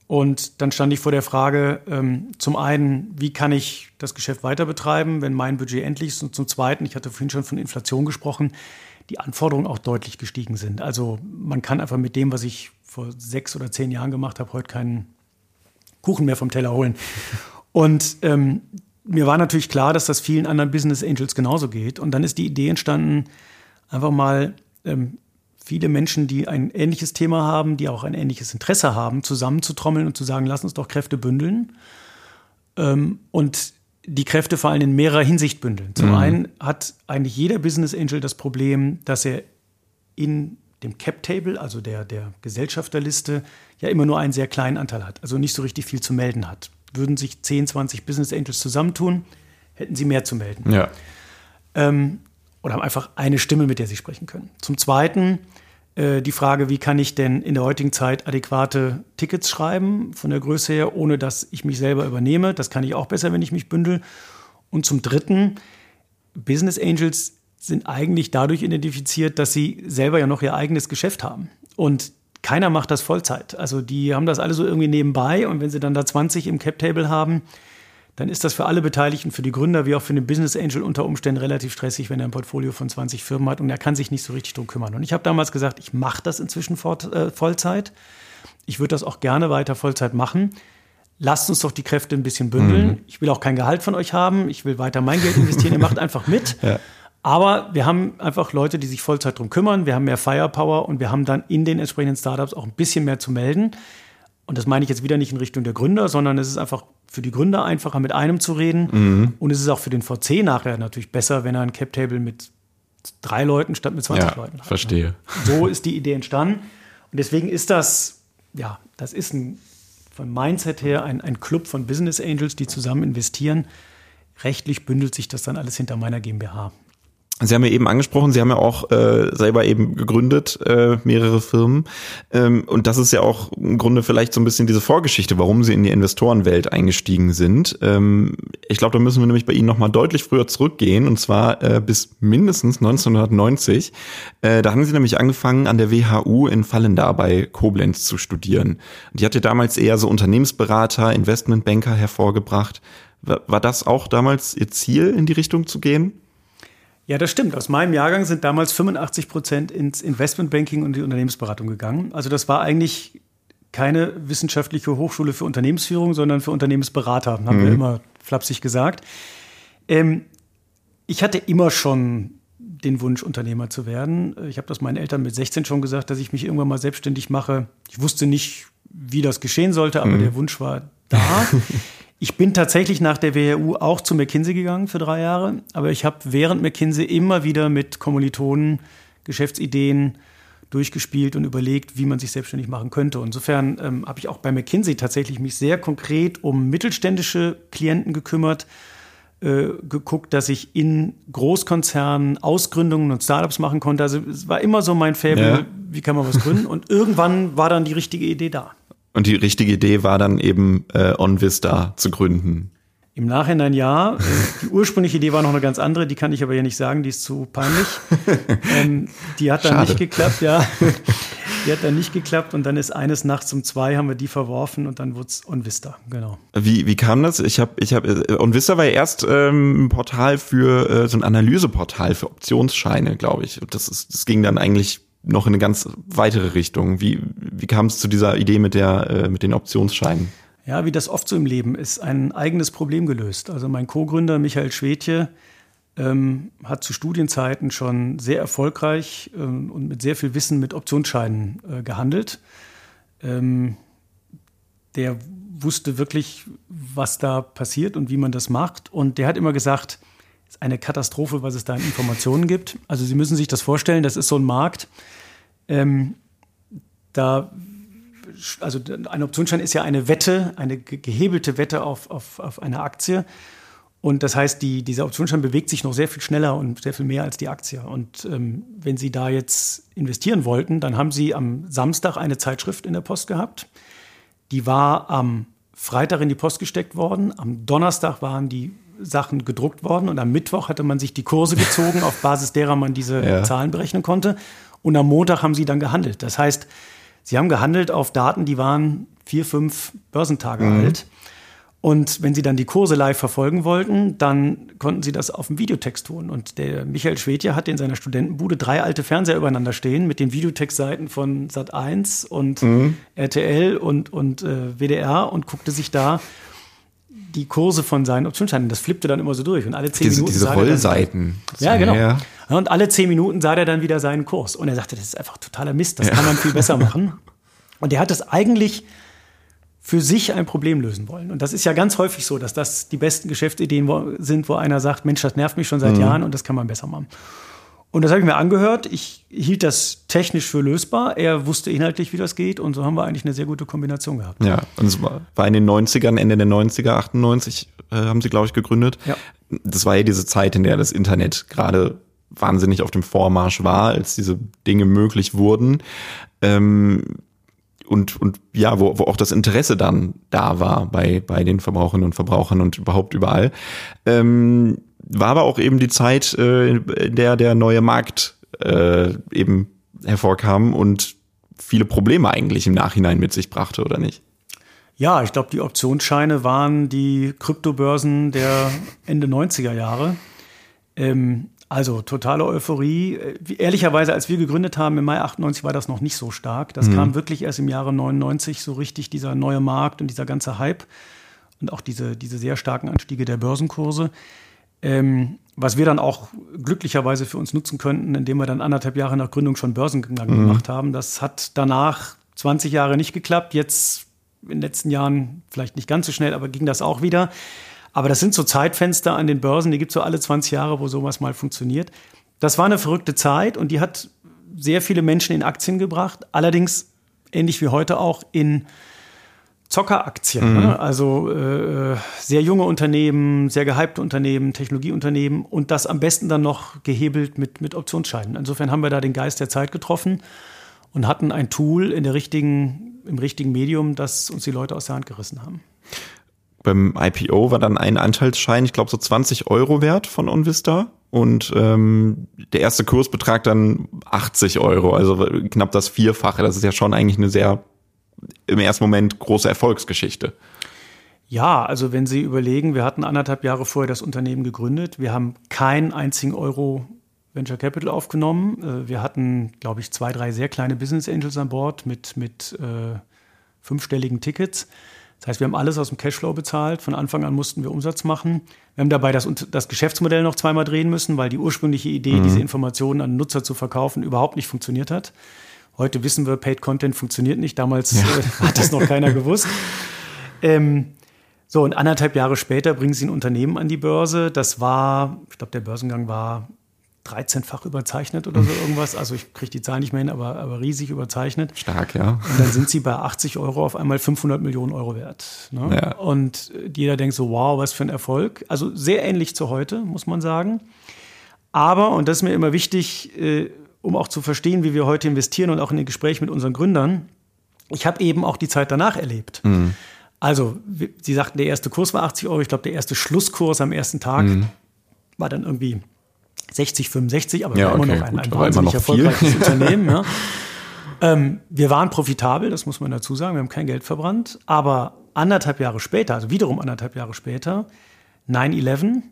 Und dann stand ich vor der Frage, ähm, zum einen, wie kann ich das Geschäft weiter betreiben, wenn mein Budget endlich ist? Und zum zweiten, ich hatte vorhin schon von Inflation gesprochen, die Anforderungen auch deutlich gestiegen sind. Also man kann einfach mit dem, was ich vor sechs oder zehn Jahren gemacht habe, heute keinen Kuchen mehr vom Teller holen. Und ähm, mir war natürlich klar, dass das vielen anderen Business Angels genauso geht. Und dann ist die Idee entstanden, einfach mal ähm, viele Menschen, die ein ähnliches Thema haben, die auch ein ähnliches Interesse haben, zusammenzutrommeln und zu sagen, lass uns doch Kräfte bündeln. Ähm, und die Kräfte vor allem in mehrerer Hinsicht bündeln. Zum mhm. einen hat eigentlich jeder Business Angel das Problem, dass er in dem Cap Table, also der, der Gesellschafterliste, ja immer nur einen sehr kleinen Anteil hat, also nicht so richtig viel zu melden hat würden sich 10, 20 Business Angels zusammentun, hätten sie mehr zu melden. Ja. Ähm, oder haben einfach eine Stimme, mit der sie sprechen können. Zum Zweiten äh, die Frage, wie kann ich denn in der heutigen Zeit adäquate Tickets schreiben, von der Größe her, ohne dass ich mich selber übernehme. Das kann ich auch besser, wenn ich mich bündel. Und zum Dritten, Business Angels sind eigentlich dadurch identifiziert, dass sie selber ja noch ihr eigenes Geschäft haben. Und keiner macht das Vollzeit. Also die haben das alle so irgendwie nebenbei und wenn sie dann da 20 im Cap-Table haben, dann ist das für alle Beteiligten, für die Gründer wie auch für den Business Angel unter Umständen relativ stressig, wenn er ein Portfolio von 20 Firmen hat und er kann sich nicht so richtig drum kümmern. Und ich habe damals gesagt, ich mache das inzwischen äh, Vollzeit. Ich würde das auch gerne weiter Vollzeit machen. Lasst uns doch die Kräfte ein bisschen bündeln. Mhm. Ich will auch kein Gehalt von euch haben. Ich will weiter mein Geld investieren. Ihr macht einfach mit. Ja. Aber wir haben einfach Leute, die sich Vollzeit drum kümmern. Wir haben mehr Firepower und wir haben dann in den entsprechenden Startups auch ein bisschen mehr zu melden. Und das meine ich jetzt wieder nicht in Richtung der Gründer, sondern es ist einfach für die Gründer einfacher, mit einem zu reden. Mhm. Und es ist auch für den VC nachher natürlich besser, wenn er ein Cap-Table mit drei Leuten statt mit 20 ja, Leuten hat. Verstehe. So ist die Idee entstanden. Und deswegen ist das, ja, das ist ein, vom Mindset her ein, ein Club von Business Angels, die zusammen investieren. Rechtlich bündelt sich das dann alles hinter meiner GmbH. Sie haben ja eben angesprochen, Sie haben ja auch äh, selber eben gegründet, äh, mehrere Firmen. Ähm, und das ist ja auch im Grunde vielleicht so ein bisschen diese Vorgeschichte, warum Sie in die Investorenwelt eingestiegen sind. Ähm, ich glaube, da müssen wir nämlich bei Ihnen nochmal deutlich früher zurückgehen, und zwar äh, bis mindestens 1990. Äh, da haben Sie nämlich angefangen, an der WHU in Fallendar bei Koblenz zu studieren. Die hatte damals eher so Unternehmensberater, Investmentbanker hervorgebracht. War, war das auch damals Ihr Ziel, in die Richtung zu gehen? Ja, das stimmt. Aus meinem Jahrgang sind damals 85 Prozent ins Investmentbanking und die Unternehmensberatung gegangen. Also das war eigentlich keine wissenschaftliche Hochschule für Unternehmensführung, sondern für Unternehmensberater, haben mhm. wir immer flapsig gesagt. Ähm, ich hatte immer schon den Wunsch, Unternehmer zu werden. Ich habe das meinen Eltern mit 16 schon gesagt, dass ich mich irgendwann mal selbstständig mache. Ich wusste nicht, wie das geschehen sollte, aber mhm. der Wunsch war da. Ich bin tatsächlich nach der WHU auch zu McKinsey gegangen für drei Jahre, aber ich habe während McKinsey immer wieder mit Kommilitonen Geschäftsideen durchgespielt und überlegt, wie man sich selbstständig machen könnte. Insofern ähm, habe ich auch bei McKinsey tatsächlich mich sehr konkret um mittelständische Klienten gekümmert, äh, geguckt, dass ich in Großkonzernen Ausgründungen und Startups machen konnte. Also es war immer so mein Faible, ja. wie kann man was gründen? Und irgendwann war dann die richtige Idee da. Und die richtige Idee war dann eben äh, OnVista zu gründen. Im Nachhinein ja. Die ursprüngliche Idee war noch eine ganz andere, die kann ich aber ja nicht sagen, die ist zu peinlich. ähm, die hat dann Schade. nicht geklappt, ja. Die hat dann nicht geklappt und dann ist eines Nachts um zwei haben wir die verworfen und dann wurde es OnVista, genau. Wie, wie kam das? Ich habe, ich habe, äh, OnVista war ja erst ähm, ein Portal für, äh, so ein Analyseportal für Optionsscheine, glaube ich. Und das ist, das ging dann eigentlich noch in eine ganz weitere Richtung. Wie, wie kam es zu dieser Idee mit, der, äh, mit den Optionsscheinen? Ja, wie das oft so im Leben ist, ein eigenes Problem gelöst. Also mein Co-Gründer Michael Schwedje ähm, hat zu Studienzeiten schon sehr erfolgreich ähm, und mit sehr viel Wissen mit Optionsscheinen äh, gehandelt. Ähm, der wusste wirklich, was da passiert und wie man das macht. Und der hat immer gesagt, eine Katastrophe, was es da an Informationen gibt. Also Sie müssen sich das vorstellen, das ist so ein Markt, ähm, da, also ein Optionsschein ist ja eine Wette, eine gehebelte Wette auf, auf, auf eine Aktie. Und das heißt, die, dieser Optionsschein bewegt sich noch sehr viel schneller und sehr viel mehr als die Aktie. Und ähm, wenn Sie da jetzt investieren wollten, dann haben Sie am Samstag eine Zeitschrift in der Post gehabt. Die war am Freitag in die Post gesteckt worden. Am Donnerstag waren die Sachen gedruckt worden und am Mittwoch hatte man sich die Kurse gezogen, auf Basis derer man diese ja. Zahlen berechnen konnte. Und am Montag haben sie dann gehandelt. Das heißt, sie haben gehandelt auf Daten, die waren vier, fünf Börsentage mhm. alt. Und wenn Sie dann die Kurse live verfolgen wollten, dann konnten Sie das auf dem Videotext tun. Und der Michael Schwedje hatte in seiner Studentenbude drei alte Fernseher übereinander stehen mit den Videotextseiten von Sat1 und mhm. RTL und, und äh, WDR und guckte sich da die Kurse von seinen Optionsscheinen. Das flippte dann immer so durch. Und alle zehn diese, Minuten. Diese Rollseiten. ja, genau. Ja. Und alle zehn Minuten sah er dann wieder seinen Kurs. Und er sagte, das ist einfach totaler Mist, das ja. kann man viel besser machen. Und er hat es eigentlich für sich ein Problem lösen wollen. Und das ist ja ganz häufig so, dass das die besten Geschäftsideen sind, wo einer sagt, Mensch, das nervt mich schon seit mhm. Jahren und das kann man besser machen. Und das habe ich mir angehört. Ich hielt das technisch für lösbar. Er wusste inhaltlich, wie das geht. Und so haben wir eigentlich eine sehr gute Kombination gehabt. Ja, und es war in den 90ern, Ende der 90er, 98 äh, haben sie, glaube ich, gegründet. Ja. Das war ja diese Zeit, in der das Internet gerade wahnsinnig auf dem Vormarsch war, als diese Dinge möglich wurden. Ähm, und, und ja, wo, wo auch das Interesse dann da war bei, bei den Verbraucherinnen und Verbrauchern und überhaupt überall. Ähm, war aber auch eben die Zeit, äh, in der der neue Markt äh, eben hervorkam und viele Probleme eigentlich im Nachhinein mit sich brachte, oder nicht? Ja, ich glaube, die Optionsscheine waren die Kryptobörsen der Ende 90er Jahre. Ähm, also totale Euphorie. Ehrlicherweise, als wir gegründet haben im Mai 98, war das noch nicht so stark. Das mhm. kam wirklich erst im Jahre 99 so richtig, dieser neue Markt und dieser ganze Hype und auch diese, diese sehr starken Anstiege der Börsenkurse. Ähm, was wir dann auch glücklicherweise für uns nutzen könnten, indem wir dann anderthalb Jahre nach Gründung schon Börsengang mhm. gemacht haben. Das hat danach 20 Jahre nicht geklappt. Jetzt in den letzten Jahren vielleicht nicht ganz so schnell, aber ging das auch wieder. Aber das sind so Zeitfenster an den Börsen, die gibt es so alle 20 Jahre, wo sowas mal funktioniert. Das war eine verrückte Zeit und die hat sehr viele Menschen in Aktien gebracht. Allerdings, ähnlich wie heute auch, in Zockeraktien. Mhm. Ne? Also äh, sehr junge Unternehmen, sehr gehypte Unternehmen, Technologieunternehmen und das am besten dann noch gehebelt mit, mit Optionsscheinen. Insofern haben wir da den Geist der Zeit getroffen und hatten ein Tool in der richtigen, im richtigen Medium, das uns die Leute aus der Hand gerissen haben beim IPO war dann ein Anteilsschein, ich glaube so 20 Euro wert von OnVista und ähm, der erste Kurs betragt dann 80 Euro, also knapp das Vierfache. Das ist ja schon eigentlich eine sehr im ersten Moment große Erfolgsgeschichte. Ja, also wenn Sie überlegen, wir hatten anderthalb Jahre vorher das Unternehmen gegründet, wir haben keinen einzigen Euro Venture Capital aufgenommen. Äh, wir hatten, glaube ich, zwei, drei sehr kleine Business Angels an Bord mit, mit äh, fünfstelligen Tickets. Das heißt, wir haben alles aus dem Cashflow bezahlt. Von Anfang an mussten wir Umsatz machen. Wir haben dabei das, das Geschäftsmodell noch zweimal drehen müssen, weil die ursprüngliche Idee, mhm. diese Informationen an Nutzer zu verkaufen, überhaupt nicht funktioniert hat. Heute wissen wir, Paid Content funktioniert nicht. Damals ja. äh, hat das noch keiner gewusst. Ähm, so, und anderthalb Jahre später bringen sie ein Unternehmen an die Börse. Das war, ich glaube, der Börsengang war 13-fach überzeichnet oder so irgendwas. Also ich kriege die Zahl nicht mehr hin, aber, aber riesig überzeichnet. Stark, ja. Und dann sind sie bei 80 Euro auf einmal 500 Millionen Euro wert. Ne? Ja. Und jeder denkt so, wow, was für ein Erfolg. Also sehr ähnlich zu heute, muss man sagen. Aber, und das ist mir immer wichtig, äh, um auch zu verstehen, wie wir heute investieren und auch in den Gesprächen mit unseren Gründern, ich habe eben auch die Zeit danach erlebt. Mhm. Also, Sie sagten, der erste Kurs war 80 Euro. Ich glaube, der erste Schlusskurs am ersten Tag mhm. war dann irgendwie 60, 65, aber ja, war immer okay, noch ein, ein wahnsinnig erfolgreiches Unternehmen. Ja. Ähm, wir waren profitabel, das muss man dazu sagen, wir haben kein Geld verbrannt, aber anderthalb Jahre später, also wiederum anderthalb Jahre später, 9-11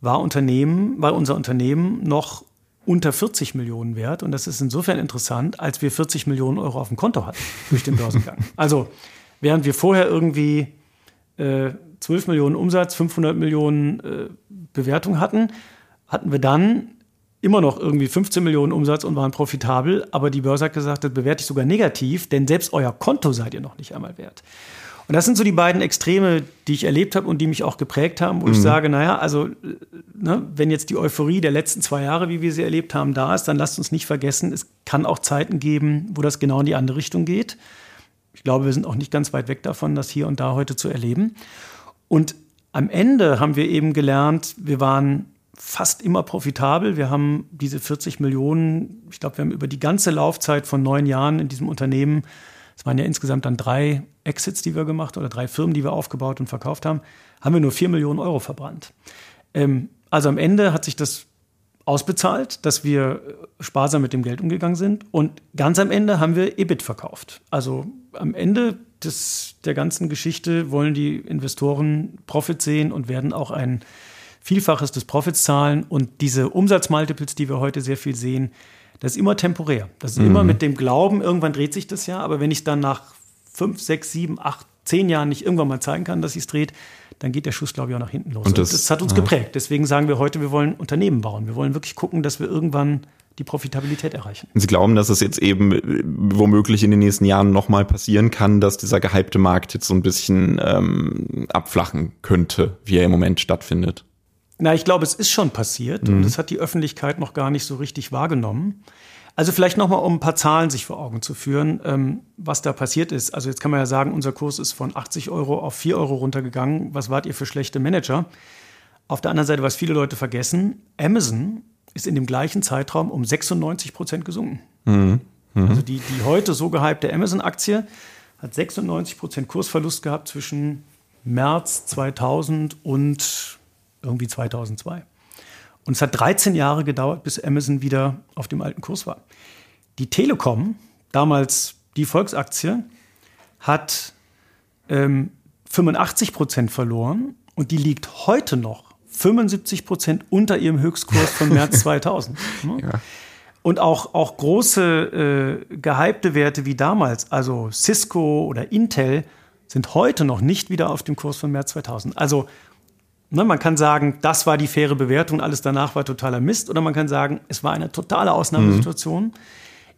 war Unternehmen, war unser Unternehmen noch unter 40 Millionen wert. Und das ist insofern interessant, als wir 40 Millionen Euro auf dem Konto hatten durch den Börsengang. Also während wir vorher irgendwie äh, 12 Millionen Umsatz, 500 Millionen äh, Bewertung hatten, hatten wir dann immer noch irgendwie 15 Millionen Umsatz und waren profitabel, aber die Börse hat gesagt, das bewerte ich sogar negativ, denn selbst euer Konto seid ihr noch nicht einmal wert. Und das sind so die beiden Extreme, die ich erlebt habe und die mich auch geprägt haben, wo mhm. ich sage, naja, also ne, wenn jetzt die Euphorie der letzten zwei Jahre, wie wir sie erlebt haben, da ist, dann lasst uns nicht vergessen, es kann auch Zeiten geben, wo das genau in die andere Richtung geht. Ich glaube, wir sind auch nicht ganz weit weg davon, das hier und da heute zu erleben. Und am Ende haben wir eben gelernt, wir waren fast immer profitabel. Wir haben diese 40 Millionen, ich glaube, wir haben über die ganze Laufzeit von neun Jahren in diesem Unternehmen, es waren ja insgesamt dann drei Exits, die wir gemacht oder drei Firmen, die wir aufgebaut und verkauft haben, haben wir nur vier Millionen Euro verbrannt. Ähm, also am Ende hat sich das ausbezahlt, dass wir sparsam mit dem Geld umgegangen sind. Und ganz am Ende haben wir EBIT verkauft. Also am Ende des, der ganzen Geschichte wollen die Investoren Profit sehen und werden auch ein Vielfaches des Profits zahlen. Und diese Umsatzmultiples, die wir heute sehr viel sehen, das ist immer temporär. Das ist mhm. immer mit dem Glauben, irgendwann dreht sich das ja. Aber wenn ich dann nach fünf, sechs, sieben, acht, zehn Jahren nicht irgendwann mal zeigen kann, dass sich es dreht, dann geht der Schuss, glaube ich, auch nach hinten los. Und das, und das hat uns ja. geprägt. Deswegen sagen wir heute, wir wollen Unternehmen bauen. Wir wollen wirklich gucken, dass wir irgendwann die Profitabilität erreichen. Sie glauben, dass es jetzt eben äh, womöglich in den nächsten Jahren nochmal passieren kann, dass dieser gehypte Markt jetzt so ein bisschen ähm, abflachen könnte, wie er im Moment stattfindet? Na, ich glaube, es ist schon passiert mhm. und das hat die Öffentlichkeit noch gar nicht so richtig wahrgenommen. Also vielleicht nochmal, um ein paar Zahlen sich vor Augen zu führen, ähm, was da passiert ist. Also jetzt kann man ja sagen, unser Kurs ist von 80 Euro auf 4 Euro runtergegangen. Was wart ihr für schlechte Manager? Auf der anderen Seite, was viele Leute vergessen, Amazon ist in dem gleichen Zeitraum um 96 Prozent gesunken. Mhm. Mhm. Also die, die heute so gehypte Amazon-Aktie hat 96 Prozent Kursverlust gehabt zwischen März 2000 und irgendwie 2002. Und es hat 13 Jahre gedauert, bis Amazon wieder auf dem alten Kurs war. Die Telekom, damals die Volksaktie, hat ähm, 85 Prozent verloren und die liegt heute noch 75 Prozent unter ihrem Höchstkurs von März 2000. Ne? ja. Und auch, auch große äh, gehypte Werte wie damals, also Cisco oder Intel, sind heute noch nicht wieder auf dem Kurs von März 2000. Also Ne, man kann sagen, das war die faire Bewertung, alles danach war totaler Mist. Oder man kann sagen, es war eine totale Ausnahmesituation, mhm.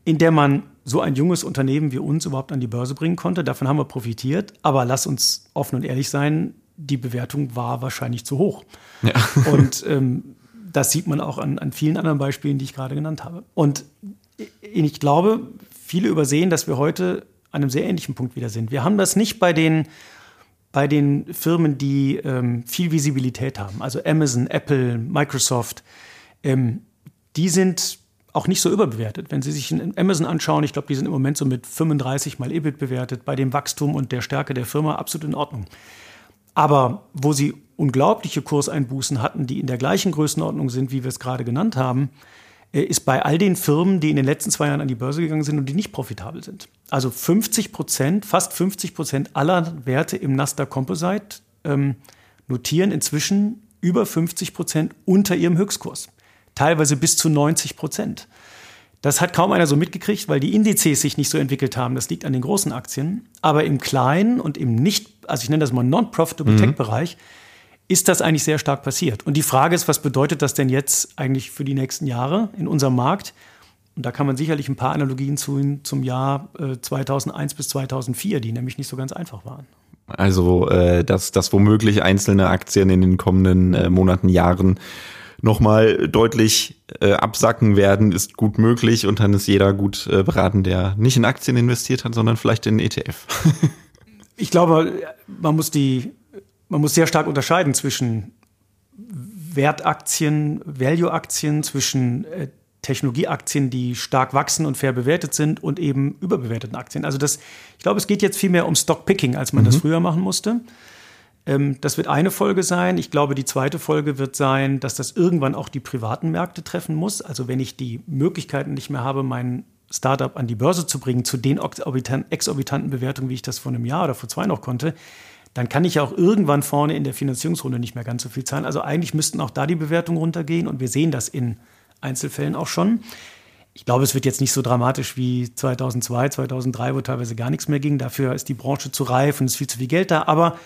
in der man so ein junges Unternehmen wie uns überhaupt an die Börse bringen konnte. Davon haben wir profitiert. Aber lass uns offen und ehrlich sein, die Bewertung war wahrscheinlich zu hoch. Ja. Und ähm, das sieht man auch an, an vielen anderen Beispielen, die ich gerade genannt habe. Und ich glaube, viele übersehen, dass wir heute an einem sehr ähnlichen Punkt wieder sind. Wir haben das nicht bei den bei den Firmen, die ähm, viel Visibilität haben, also Amazon, Apple, Microsoft, ähm, die sind auch nicht so überbewertet. Wenn Sie sich Amazon anschauen, ich glaube, die sind im Moment so mit 35 mal EBIT bewertet, bei dem Wachstum und der Stärke der Firma absolut in Ordnung. Aber wo sie unglaubliche Kurseinbußen hatten, die in der gleichen Größenordnung sind, wie wir es gerade genannt haben, ist bei all den Firmen, die in den letzten zwei Jahren an die Börse gegangen sind und die nicht profitabel sind. Also 50 Prozent, fast 50 Prozent aller Werte im Nasdaq Composite ähm, notieren inzwischen über 50 Prozent unter ihrem Höchstkurs. Teilweise bis zu 90 Prozent. Das hat kaum einer so mitgekriegt, weil die Indizes sich nicht so entwickelt haben. Das liegt an den großen Aktien. Aber im kleinen und im nicht, also ich nenne das mal non-profitable mhm. Tech-Bereich, ist das eigentlich sehr stark passiert. Und die Frage ist, was bedeutet das denn jetzt eigentlich für die nächsten Jahre in unserem Markt? Und da kann man sicherlich ein paar Analogien zu, zum Jahr äh, 2001 bis 2004, die nämlich nicht so ganz einfach waren. Also, äh, dass, dass womöglich einzelne Aktien in den kommenden äh, Monaten, Jahren nochmal deutlich äh, absacken werden, ist gut möglich und dann ist jeder gut äh, beraten, der nicht in Aktien investiert hat, sondern vielleicht in ETF. ich glaube, man muss die man muss sehr stark unterscheiden zwischen Wertaktien, Value-Aktien, zwischen äh, Technologieaktien, die stark wachsen und fair bewertet sind und eben überbewerteten Aktien. Also das, ich glaube, es geht jetzt viel mehr um Stockpicking, als man mhm. das früher machen musste. Ähm, das wird eine Folge sein. Ich glaube, die zweite Folge wird sein, dass das irgendwann auch die privaten Märkte treffen muss. Also wenn ich die Möglichkeiten nicht mehr habe, mein Startup an die Börse zu bringen, zu den exorbitanten Bewertungen, wie ich das vor einem Jahr oder vor zwei noch konnte, dann kann ich auch irgendwann vorne in der Finanzierungsrunde nicht mehr ganz so viel zahlen. Also eigentlich müssten auch da die Bewertungen runtergehen und wir sehen das in Einzelfällen auch schon. Ich glaube, es wird jetzt nicht so dramatisch wie 2002, 2003, wo teilweise gar nichts mehr ging. Dafür ist die Branche zu reif und es ist viel zu viel Geld da. Aber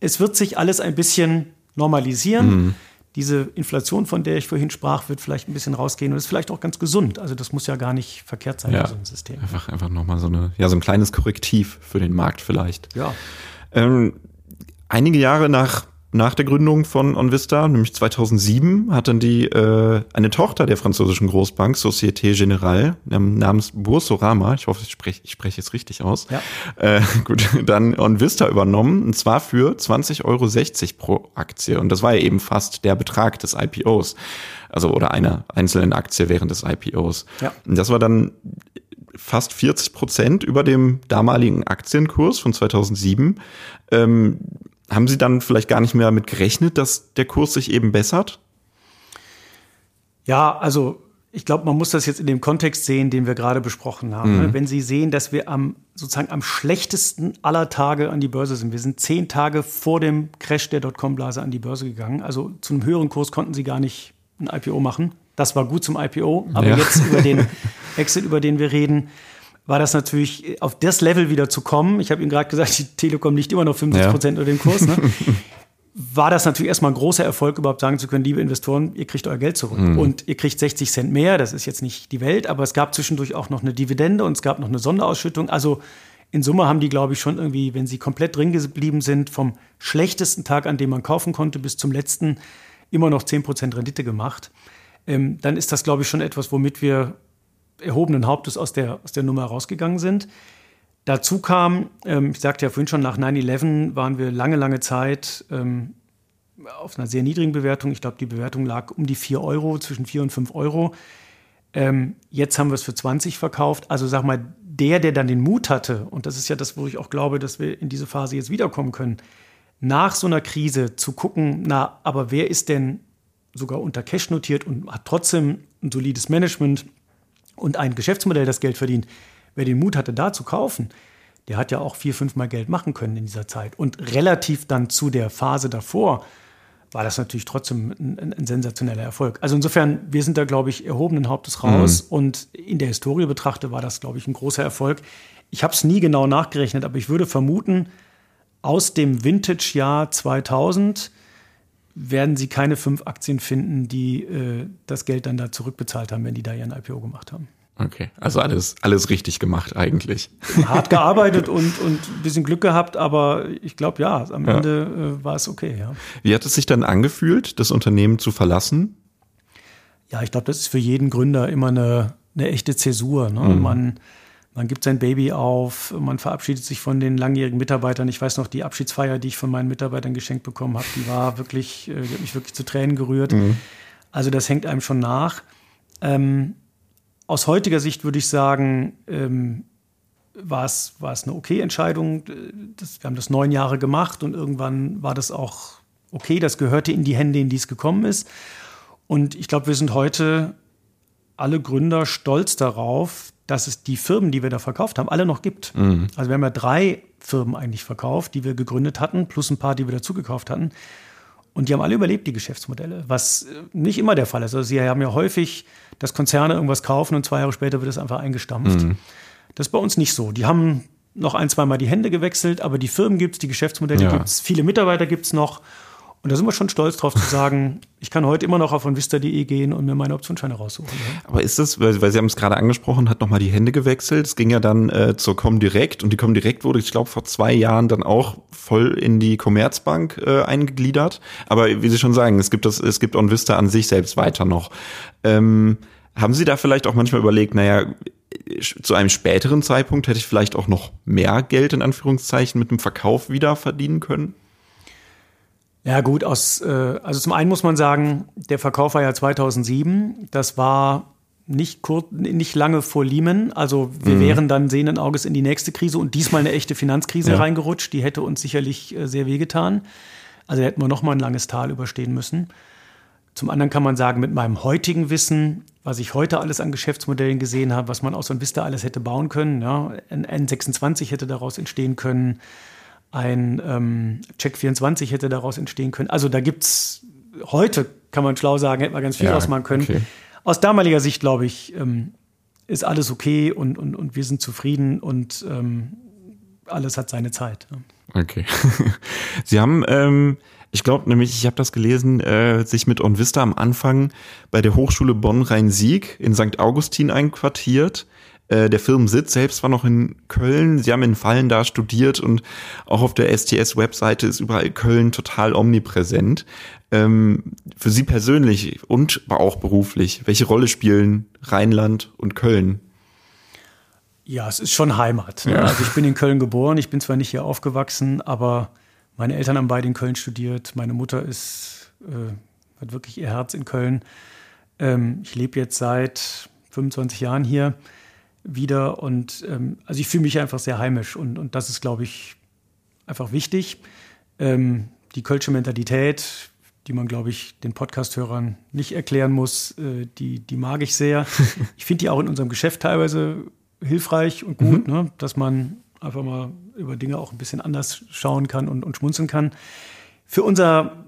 es wird sich alles ein bisschen normalisieren. Mhm. Diese Inflation, von der ich vorhin sprach, wird vielleicht ein bisschen rausgehen und ist vielleicht auch ganz gesund. Also das muss ja gar nicht verkehrt sein ja, für so ein System. Einfach, einfach nochmal so, eine, ja, so ein kleines Korrektiv für den Markt vielleicht. Ja. Ähm, einige Jahre nach nach der Gründung von OnVista, nämlich 2007, hat dann die äh, eine Tochter der französischen Großbank Société Générale namens Boursorama, ich hoffe, ich spreche ich spreche es richtig aus, ja. äh, gut, dann OnVista übernommen und zwar für 20,60 Euro pro Aktie und das war ja eben fast der Betrag des IPOs, also oder einer einzelnen Aktie während des IPOs. Ja. Und das war dann fast 40 Prozent über dem damaligen Aktienkurs von 2007. Ähm, haben Sie dann vielleicht gar nicht mehr damit gerechnet, dass der Kurs sich eben bessert? Ja, also ich glaube, man muss das jetzt in dem Kontext sehen, den wir gerade besprochen haben. Mhm. Wenn Sie sehen, dass wir am sozusagen am schlechtesten aller Tage an die Börse sind. Wir sind zehn Tage vor dem Crash der Dotcom-Blase an die Börse gegangen. Also zu einem höheren Kurs konnten Sie gar nicht ein IPO machen. Das war gut zum IPO, aber ja. jetzt über den Exit, über den wir reden, war das natürlich auf das Level wieder zu kommen. Ich habe Ihnen gerade gesagt, die Telekom liegt immer noch 50 Prozent ja. über dem Kurs. Ne? war das natürlich erstmal ein großer Erfolg, überhaupt sagen zu können, liebe Investoren, ihr kriegt euer Geld zurück. Mhm. Und ihr kriegt 60 Cent mehr, das ist jetzt nicht die Welt, aber es gab zwischendurch auch noch eine Dividende und es gab noch eine Sonderausschüttung. Also in Summe haben die, glaube ich, schon irgendwie, wenn sie komplett drin geblieben sind, vom schlechtesten Tag, an dem man kaufen konnte, bis zum letzten immer noch 10% Rendite gemacht. Ähm, dann ist das, glaube ich, schon etwas, womit wir erhobenen Hauptes aus der, aus der Nummer rausgegangen sind. Dazu kam, ähm, ich sagte ja vorhin schon, nach 9-11 waren wir lange, lange Zeit ähm, auf einer sehr niedrigen Bewertung. Ich glaube, die Bewertung lag um die 4 Euro, zwischen 4 und 5 Euro. Ähm, jetzt haben wir es für 20 verkauft. Also sag mal, der, der dann den Mut hatte, und das ist ja das, wo ich auch glaube, dass wir in diese Phase jetzt wiederkommen können, nach so einer Krise zu gucken, na, aber wer ist denn sogar unter Cash notiert und hat trotzdem ein solides Management, und ein Geschäftsmodell das Geld verdient, wer den Mut hatte, da zu kaufen, der hat ja auch vier, fünfmal Geld machen können in dieser Zeit. Und relativ dann zu der Phase davor war das natürlich trotzdem ein, ein sensationeller Erfolg. Also insofern, wir sind da, glaube ich, erhobenen Hauptes raus. Mhm. Und in der Historie betrachtet war das, glaube ich, ein großer Erfolg. Ich habe es nie genau nachgerechnet, aber ich würde vermuten, aus dem Vintage-Jahr 2000 werden Sie keine fünf Aktien finden, die äh, das Geld dann da zurückbezahlt haben, wenn die da ihren IPO gemacht haben. Okay, also alles, alles richtig gemacht eigentlich. Hart gearbeitet und, und ein bisschen Glück gehabt, aber ich glaube, ja, am ja. Ende äh, war es okay. Ja. Wie hat es sich dann angefühlt, das Unternehmen zu verlassen? Ja, ich glaube, das ist für jeden Gründer immer eine, eine echte Zäsur. Ne? Mhm. Man man gibt sein Baby auf, man verabschiedet sich von den langjährigen Mitarbeitern. Ich weiß noch, die Abschiedsfeier, die ich von meinen Mitarbeitern geschenkt bekommen habe, die war wirklich, äh, die hat mich wirklich zu Tränen gerührt. Mhm. Also das hängt einem schon nach. Ähm, aus heutiger Sicht würde ich sagen, ähm, war es, war es eine okay Entscheidung. Das, wir haben das neun Jahre gemacht und irgendwann war das auch okay. Das gehörte in die Hände, in die es gekommen ist. Und ich glaube, wir sind heute alle Gründer stolz darauf, dass es die Firmen, die wir da verkauft haben, alle noch gibt. Mhm. Also wir haben ja drei Firmen eigentlich verkauft, die wir gegründet hatten, plus ein paar, die wir dazu gekauft hatten. Und die haben alle überlebt, die Geschäftsmodelle, was äh, nicht immer der Fall ist. Also sie haben ja häufig, dass Konzerne irgendwas kaufen und zwei Jahre später wird es einfach eingestampft. Mhm. Das ist bei uns nicht so. Die haben noch ein, zweimal die Hände gewechselt, aber die Firmen gibt es, die Geschäftsmodelle ja. gibt es, viele Mitarbeiter gibt es noch. Und da sind wir schon stolz drauf zu sagen, ich kann heute immer noch auf onvista.de gehen und mir meine Optionsscheine raussuchen. Ja. Aber ist das, weil, weil Sie haben es gerade angesprochen, hat nochmal die Hände gewechselt. Es ging ja dann äh, zur Comdirect und die Comdirect wurde, ich glaube, vor zwei Jahren dann auch voll in die Commerzbank äh, eingegliedert. Aber wie Sie schon sagen, es gibt das, es gibt OnVista an sich selbst weiter noch. Ähm, haben Sie da vielleicht auch manchmal überlegt, naja, zu einem späteren Zeitpunkt hätte ich vielleicht auch noch mehr Geld in Anführungszeichen mit dem Verkauf wieder verdienen können? Ja gut, aus, äh, also zum einen muss man sagen, der Verkauf war ja 2007. Das war nicht, kurz, nicht lange vor Lehman. Also wir mhm. wären dann sehenden Auges in die nächste Krise und diesmal eine echte Finanzkrise ja. reingerutscht. Die hätte uns sicherlich äh, sehr wehgetan. Also hätten wir noch mal ein langes Tal überstehen müssen. Zum anderen kann man sagen, mit meinem heutigen Wissen, was ich heute alles an Geschäftsmodellen gesehen habe, was man aus so ein Vista alles hätte bauen können, ja, ein N26 hätte daraus entstehen können, ein ähm, Check 24 hätte daraus entstehen können. Also da gibt es heute, kann man schlau sagen, hätte man ganz viel ja, ausmachen können. Okay. Aus damaliger Sicht, glaube ich, ähm, ist alles okay und, und, und wir sind zufrieden und ähm, alles hat seine Zeit. Okay. Sie haben, ähm, ich glaube nämlich, ich habe das gelesen, äh, sich mit OnVista am Anfang bei der Hochschule Bonn-Rhein-Sieg in St. Augustin einquartiert Äh, der Firmensitz selbst war noch in Köln. Sie haben in Fallen da studiert und auch auf der STS-Webseite ist überall Köln total omnipräsent. Ähm, für Sie persönlich und auch beruflich, welche Rolle spielen Rheinland und Köln? Ja, es ist schon Heimat. Ne? Ja. Also ich bin in Köln geboren, ich bin zwar nicht hier aufgewachsen, aber meine Eltern haben beide in Köln studiert. Meine Mutter ist, äh, hat wirklich ihr Herz in Köln. Ähm, ich lebe jetzt seit 25 Jahren hier wieder und ähm, also ich fühle mich einfach sehr heimisch und, und das ist, glaube ich, einfach wichtig. Ähm, die kölsche Mentalität, die man, glaube ich, den Podcast-Hörern nicht erklären muss, äh, die, die mag ich sehr. ich finde die auch in unserem Geschäft teilweise hilfreich und gut, mhm. ne? dass man einfach mal über Dinge auch ein bisschen anders schauen kann und, und schmunzeln kann. Für unser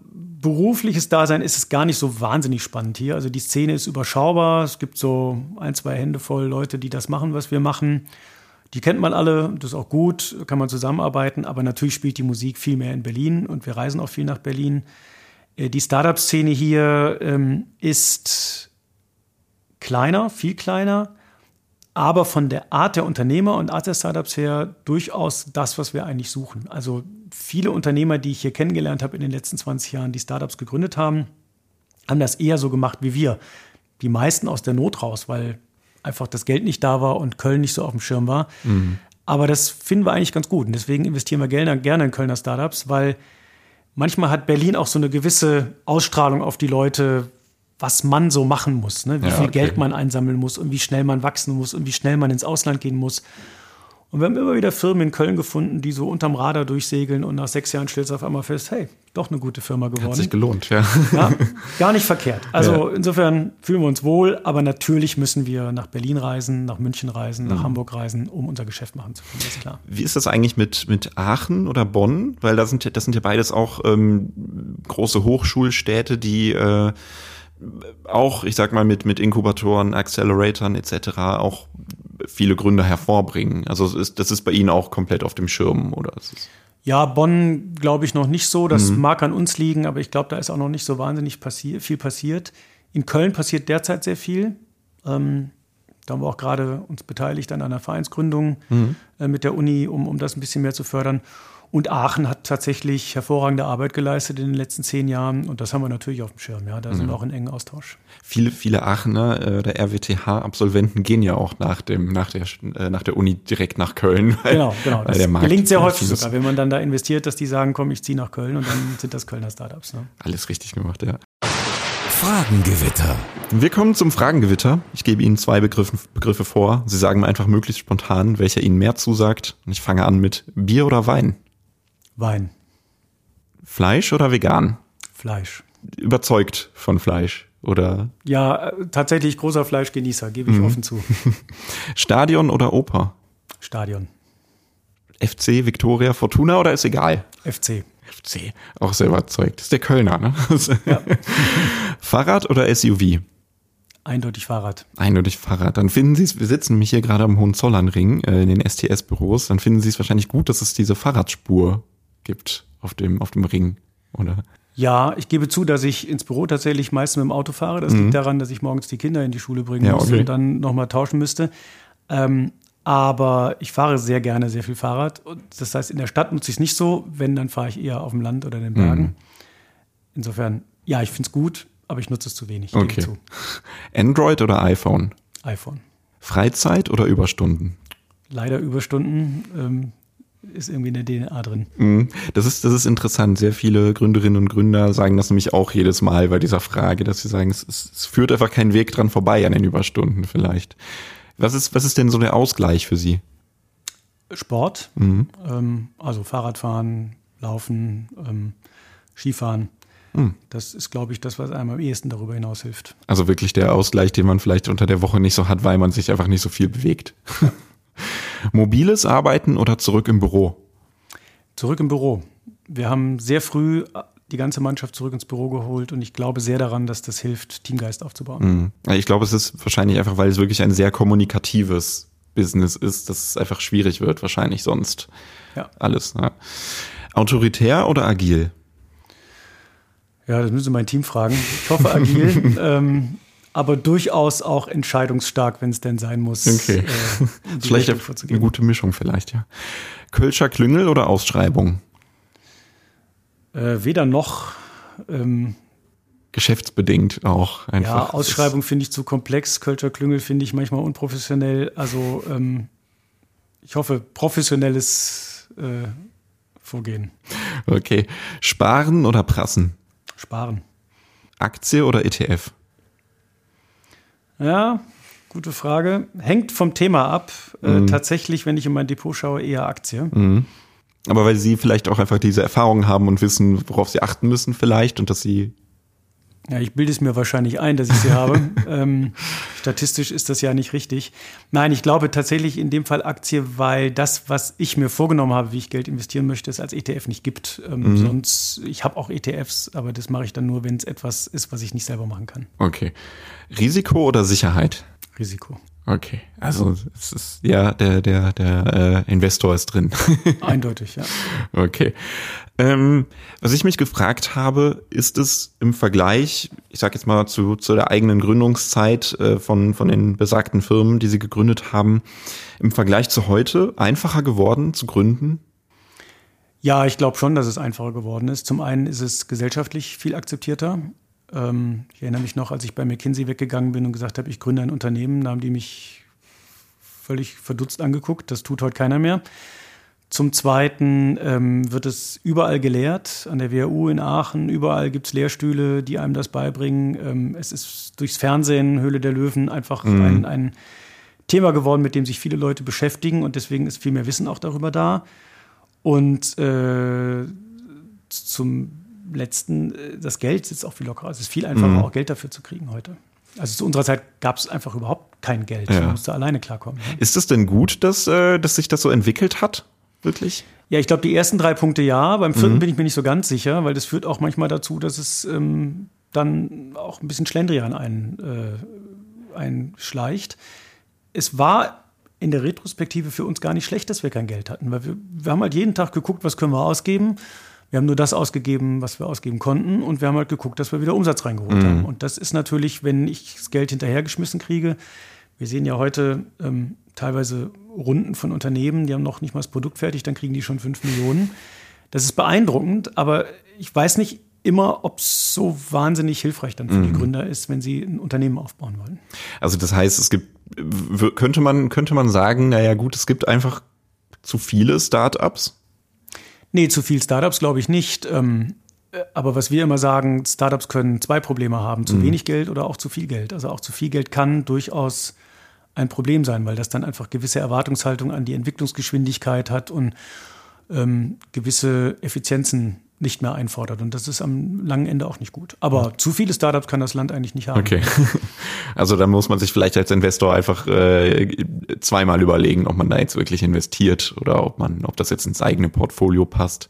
berufliches Dasein ist es gar nicht so wahnsinnig spannend hier. Also die Szene ist überschaubar. Es gibt so ein, zwei Hände voll Leute, die das machen, was wir machen. Die kennt man alle, das ist auch gut, kann man zusammenarbeiten. Aber natürlich spielt die Musik viel mehr in Berlin und wir reisen auch viel nach Berlin. Äh, die Startup-Szene hier ähm, ist kleiner, viel kleiner aber von der Art der Unternehmer und Art der Startups her durchaus das, was wir eigentlich suchen. Also viele Unternehmer, die ich hier kennengelernt habe in den letzten 20 Jahren, die Startups gegründet haben, haben das eher so gemacht wie wir. Die meisten aus der Not raus, weil einfach das Geld nicht da war und Köln nicht so auf dem Schirm war. Mhm. Aber das finden wir eigentlich ganz gut. Und deswegen investieren wir gerne in Kölner Startups, weil manchmal hat Berlin auch so eine gewisse Ausstrahlung auf die Leute, was man so machen muss, ne? wie ja, viel okay. Geld man einsammeln muss und wie schnell man wachsen muss und wie schnell man ins Ausland gehen muss. Und wir haben immer wieder Firmen in Köln gefunden, die so unterm Radar durchsegeln und nach sechs Jahren stellst du auf einmal fest, hey, doch eine gute Firma geworden. Hat sich gelohnt, ja. ja gar nicht verkehrt. Also ja. insofern fühlen wir uns wohl, aber natürlich müssen wir nach Berlin reisen, nach München reisen, nach mhm. Hamburg reisen, um unser Geschäft machen zu können, ist klar. Wie ist das eigentlich mit, mit Aachen oder Bonn? Weil das sind, das sind ja beides auch ähm, große Hochschulstädte, die äh, auch, ich sag mal, mit, mit Inkubatoren, Acceleratoren etc. auch viele Gründe hervorbringen. Also ist, das ist bei Ihnen auch komplett auf dem Schirm, oder? Ja, Bonn glaube ich noch nicht so. Das mhm. mag an uns liegen, aber ich glaube, da ist auch noch nicht so wahnsinnig passi viel passiert. In Köln passiert derzeit sehr viel. Ähm, da haben wir auch gerade uns beteiligt an einer Vereinsgründung mhm. äh, mit der Uni, um, um das ein bisschen mehr zu fördern. Und Aachen hat tatsächlich hervorragende Arbeit geleistet in den letzten zehn Jahren. Und das haben wir natürlich auf dem Schirm. Ja, da mhm. sind wir auch in engen Austausch. Viele, viele Aachener äh, der RWTH-Absolventen gehen ja auch nach, dem, nach, der, äh, nach der Uni direkt nach Köln. Weil, genau, genau. Das gelingt sehr häufig sogar, wenn man dann da investiert, dass die sagen, komm, ich ziehe nach Köln und dann sind das Kölner Startups. Ne? Alles richtig gemacht, ja. Fragengewitter. Wir kommen zum Fragengewitter. Ich gebe Ihnen zwei Begriffe, Begriffe vor. Sie sagen mir einfach möglichst spontan, welcher Ihnen mehr zusagt. Und ich fange an mit Bier oder Wein. Wein. Fleisch oder vegan? Fleisch. Überzeugt von Fleisch oder? Ja, äh, tatsächlich großer Fleischgenießer, gebe ich mhm. offen zu. Stadion oder Oper? Stadion. FC, Viktoria, Fortuna oder ist egal? FC. FC, auch sehr überzeugt. Ist der Kölner, ne? Ja. Fahrrad oder SUV? Eindeutig Fahrrad. Eindeutig Fahrrad. Dann finden Sie es, wir sitzen nämlich hier gerade am Hohenzollernring äh, in den STS-Büros, dann finden Sie es wahrscheinlich gut, dass es diese Fahrradspur gibt auf dem, auf dem Ring, oder? Ja, ich gebe zu, dass ich ins Büro tatsächlich meistens mit dem Auto fahre. Das mhm. liegt daran, dass ich morgens die Kinder in die Schule bringen ja, muss okay. und dann nochmal tauschen müsste. Ähm, aber ich fahre sehr gerne sehr viel Fahrrad. Das heißt, in der Stadt nutze ich es nicht so. Wenn, dann fahre ich eher auf dem Land oder in den Bergen. Mhm. Insofern, ja, ich finde es gut, aber ich nutze es zu wenig. Okay. Android oder iPhone? iPhone. Freizeit oder Überstunden? Leider Überstunden. Ähm, ist irgendwie in der DNA drin. Mhm. Das ist, das ist interessant. Sehr viele Gründerinnen und Gründer sagen das nämlich auch jedes Mal bei dieser Frage, dass sie sagen, es, es führt einfach keinen Weg dran vorbei an den Überstunden vielleicht. Was ist, was ist denn so der Ausgleich für Sie? Sport, mhm. ähm, also Fahrradfahren, Laufen, ähm, Skifahren. Mhm. Das ist, glaube ich, das, was einem am ehesten darüber hinaus hilft. Also wirklich der Ausgleich, den man vielleicht unter der Woche nicht so hat, weil man sich einfach nicht so viel bewegt. Ja. Mobiles Arbeiten oder zurück im Büro? Zurück im Büro. Wir haben sehr früh die ganze Mannschaft zurück ins Büro geholt und ich glaube sehr daran, dass das hilft, Teamgeist aufzubauen. Mhm. Ich glaube, es ist wahrscheinlich einfach, weil es wirklich ein sehr kommunikatives Business ist, dass es einfach schwierig wird, wahrscheinlich sonst ja. alles. Ja. Autoritär oder agil? Ja, das müssen Sie mein Team fragen. Ich hoffe agil. ähm, aber durchaus auch entscheidungsstark, wenn es denn sein muss. Okay. Äh, vielleicht eine gute Mischung vielleicht, ja. Kölscher Klüngel oder Ausschreibung? Äh, weder noch. Ähm, Geschäftsbedingt auch einfach. Ja, Ausschreibung finde ich zu komplex. Kölscher Klüngel finde ich manchmal unprofessionell. Also ähm, ich hoffe, professionelles äh, Vorgehen. Okay. Sparen oder prassen? Sparen. Aktie oder ETF? Ja, gute Frage. Hängt vom Thema ab. Äh, mhm. Äh, tatsächlich, wenn ich in mein Depot schaue, eher Aktie. Mhm. Aber weil Sie vielleicht auch einfach diese Erfahrung haben und wissen, worauf Sie achten müssen vielleicht und dass Sie ja, ich bilde es mir wahrscheinlich ein, dass ich sie habe. ähm, statistisch ist das ja nicht richtig. Nein, ich glaube tatsächlich in dem Fall Aktie, weil das, was ich mir vorgenommen habe, wie ich Geld investieren möchte, es als ETF nicht gibt. Ähm, mhm. Sonst, ich habe auch ETFs, aber das mache ich dann nur, wenn es etwas ist, was ich nicht selber machen kann. Okay. Risiko oder Sicherheit? Risiko. Okay, also es ist ja der der der äh, Investor ist drin. Eindeutig, ja. Okay. Ähm, was ich mich gefragt habe, ist es im Vergleich, ich sage jetzt mal zu zu der eigenen Gründungszeit äh, von von den besagten Firmen, die Sie gegründet haben, im Vergleich zu heute einfacher geworden zu gründen? Ja, ich glaube schon, dass es einfacher geworden ist. Zum einen ist es gesellschaftlich viel akzeptierter. Ähm, ich erinnere mich noch, als ich bei McKinsey weggegangen bin und gesagt habe, ich gründe ein Unternehmen, da haben die mich völlig verdutzt angeguckt. Das tut heute keiner mehr. Zum Zweiten ähm, wird es überall gelehrt, an der WHU in Aachen, überall gibt es Lehrstühle, die einem das beibringen. Ähm, es ist durchs Fernsehen, Höhle der Löwen, einfach mhm. ein, ein, Thema geworden, mit dem sich viele Leute beschäftigen und deswegen ist viel mehr Wissen auch darüber da. Und äh, zum letzten, äh, das Geld sitzt auch viel lockerer. Es ist viel einfacher, mhm. auch Geld dafür zu kriegen heute. Also zu unserer Zeit gab es einfach überhaupt kein Geld. Ja. Man musste alleine klarkommen. Ja. Ist es denn gut, dass, äh, dass sich das so entwickelt hat? Wirklich? Ja, ich glaube, die ersten drei Punkte ja. Beim vierten mhm. bin ich mir nicht so ganz sicher, weil das führt auch manchmal dazu, dass es ähm, dann auch ein bisschen Schlendrian ein, äh, einschleicht. Es war in der Retrospektive für uns gar nicht schlecht, dass wir kein Geld hatten, weil wir, wir haben halt jeden Tag geguckt, was können wir ausgeben wir haben nur das ausgegeben, was wir ausgeben konnten und wir haben halt geguckt, dass wir wieder Umsatz reingeholt mhm. haben. Und das ist natürlich, wenn ich das Geld hinterhergeschmissen kriege, wir sehen ja heute ähm, teilweise Runden von Unternehmen, die haben noch nicht mal das Produkt fertig, dann kriegen die schon fünf Millionen. Das ist beeindruckend, aber ich weiß nicht immer, ob es so wahnsinnig hilfreich dann für mhm. die Gründer ist, wenn sie ein Unternehmen aufbauen wollen. Also das heißt, es gibt, könnte man, könnte man sagen, naja gut, es gibt einfach zu viele Startups Nee, zu viel Startups glaube ich nicht. Ähm, äh, aber was wir immer sagen, Startups können zwei Probleme haben, zu mhm. wenig Geld oder auch zu viel Geld. Also auch zu viel Geld kann durchaus ein Problem sein, weil das dann einfach gewisse Erwartungshaltung an die Entwicklungsgeschwindigkeit hat und ähm, gewisse Effizienzen nicht mehr einfordert. Und das ist am langen Ende auch nicht gut. Aber zu viele Startups kann das Land eigentlich nicht haben. Okay. Also da muss man sich vielleicht als Investor einfach äh, zweimal überlegen, ob man da jetzt wirklich investiert oder ob man, ob das jetzt ins eigene Portfolio passt.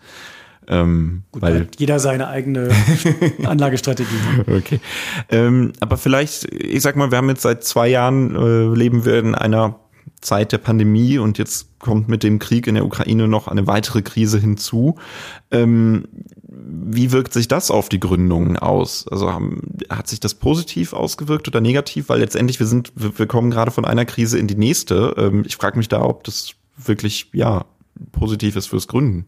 Ähm, Gut, weil jeder seine eigene Anlagestrategie. Okay. Ähm, aber vielleicht, ich sag mal, wir haben jetzt seit zwei Jahren äh, leben wir in einer Zeit der Pandemie und jetzt kommt mit dem Krieg in der Ukraine noch eine weitere Krise hinzu. Ähm, wie wirkt sich das auf die Gründungen aus? Also haben, hat sich das positiv ausgewirkt oder negativ? Weil letztendlich wir sind, wir, wir kommen gerade von einer Krise in die nächste. Ähm, ich frage mich da, ob das wirklich ja positiv ist fürs Gründen.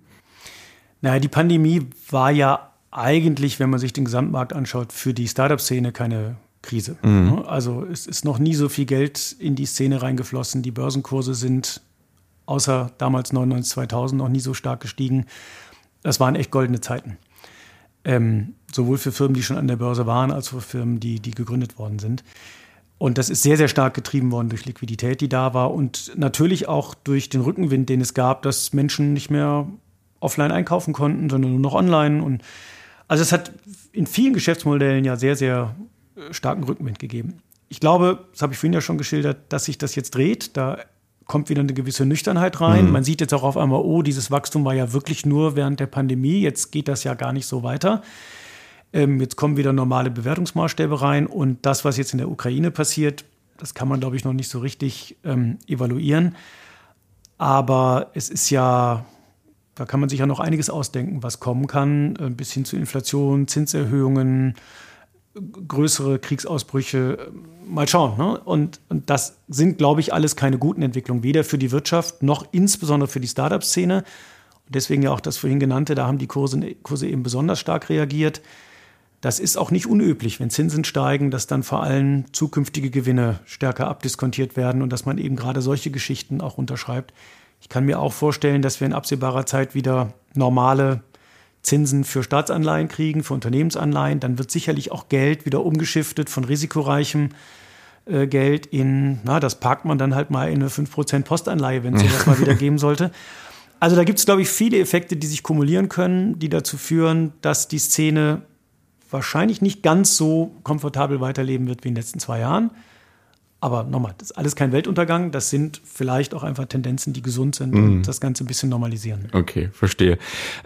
Naja, die Pandemie war ja eigentlich, wenn man sich den Gesamtmarkt anschaut, für die Startup-Szene keine Krise. Mhm. Also es ist noch nie so viel Geld in die Szene reingeflossen. Die Börsenkurse sind außer damals 99, 2000 noch nie so stark gestiegen. Das waren echt goldene Zeiten. Ähm, sowohl für Firmen, die schon an der Börse waren, als auch für Firmen, die, die gegründet worden sind. Und das ist sehr, sehr stark getrieben worden durch Liquidität, die da war und natürlich auch durch den Rückenwind, den es gab, dass Menschen nicht mehr offline einkaufen konnten, sondern nur noch online. Und also es hat in vielen Geschäftsmodellen ja sehr, sehr starken Rückenwind gegeben. Ich glaube, das habe ich vorhin ja schon geschildert, dass sich das jetzt dreht. Da kommt wieder eine gewisse Nüchternheit rein. Mhm. Man sieht jetzt auch auf einmal, oh, dieses Wachstum war ja wirklich nur während der Pandemie. Jetzt geht das ja gar nicht so weiter. Ähm, jetzt kommen wieder normale Bewertungsmaßstäbe rein. Und das, was jetzt in der Ukraine passiert, das kann man, glaube ich, noch nicht so richtig ähm, evaluieren. Aber es ist ja, da kann man sich ja noch einiges ausdenken, was kommen kann, äh, bis hin zu Inflation, Zinserhöhungen, größere Kriegsausbrüche. Mal schauen. Ne? Und, und das sind, glaube ich, alles keine guten Entwicklungen, weder für die Wirtschaft noch insbesondere für die Startup-Szene. Deswegen ja auch das vorhin genannte, da haben die Kurse, Kurse eben besonders stark reagiert. Das ist auch nicht unüblich, wenn Zinsen steigen, dass dann vor allem zukünftige Gewinne stärker abdiskontiert werden und dass man eben gerade solche Geschichten auch unterschreibt. Ich kann mir auch vorstellen, dass wir in absehbarer Zeit wieder normale Zinsen für Staatsanleihen kriegen, für Unternehmensanleihen. Dann wird sicherlich auch Geld wieder umgeschiftet von risikoreichem äh, Geld in, na, das parkt man dann halt mal in eine 5% Postanleihe, wenn es sowas mal wieder geben sollte. Also da gibt es, glaube ich, viele Effekte, die sich kumulieren können, die dazu führen, dass die Szene wahrscheinlich nicht ganz so komfortabel weiterleben wird wie in den letzten zwei Jahren. Aber nochmal, das ist alles kein Weltuntergang. Das sind vielleicht auch einfach Tendenzen, die gesund sind mhm. und das Ganze ein bisschen normalisieren. Okay, verstehe.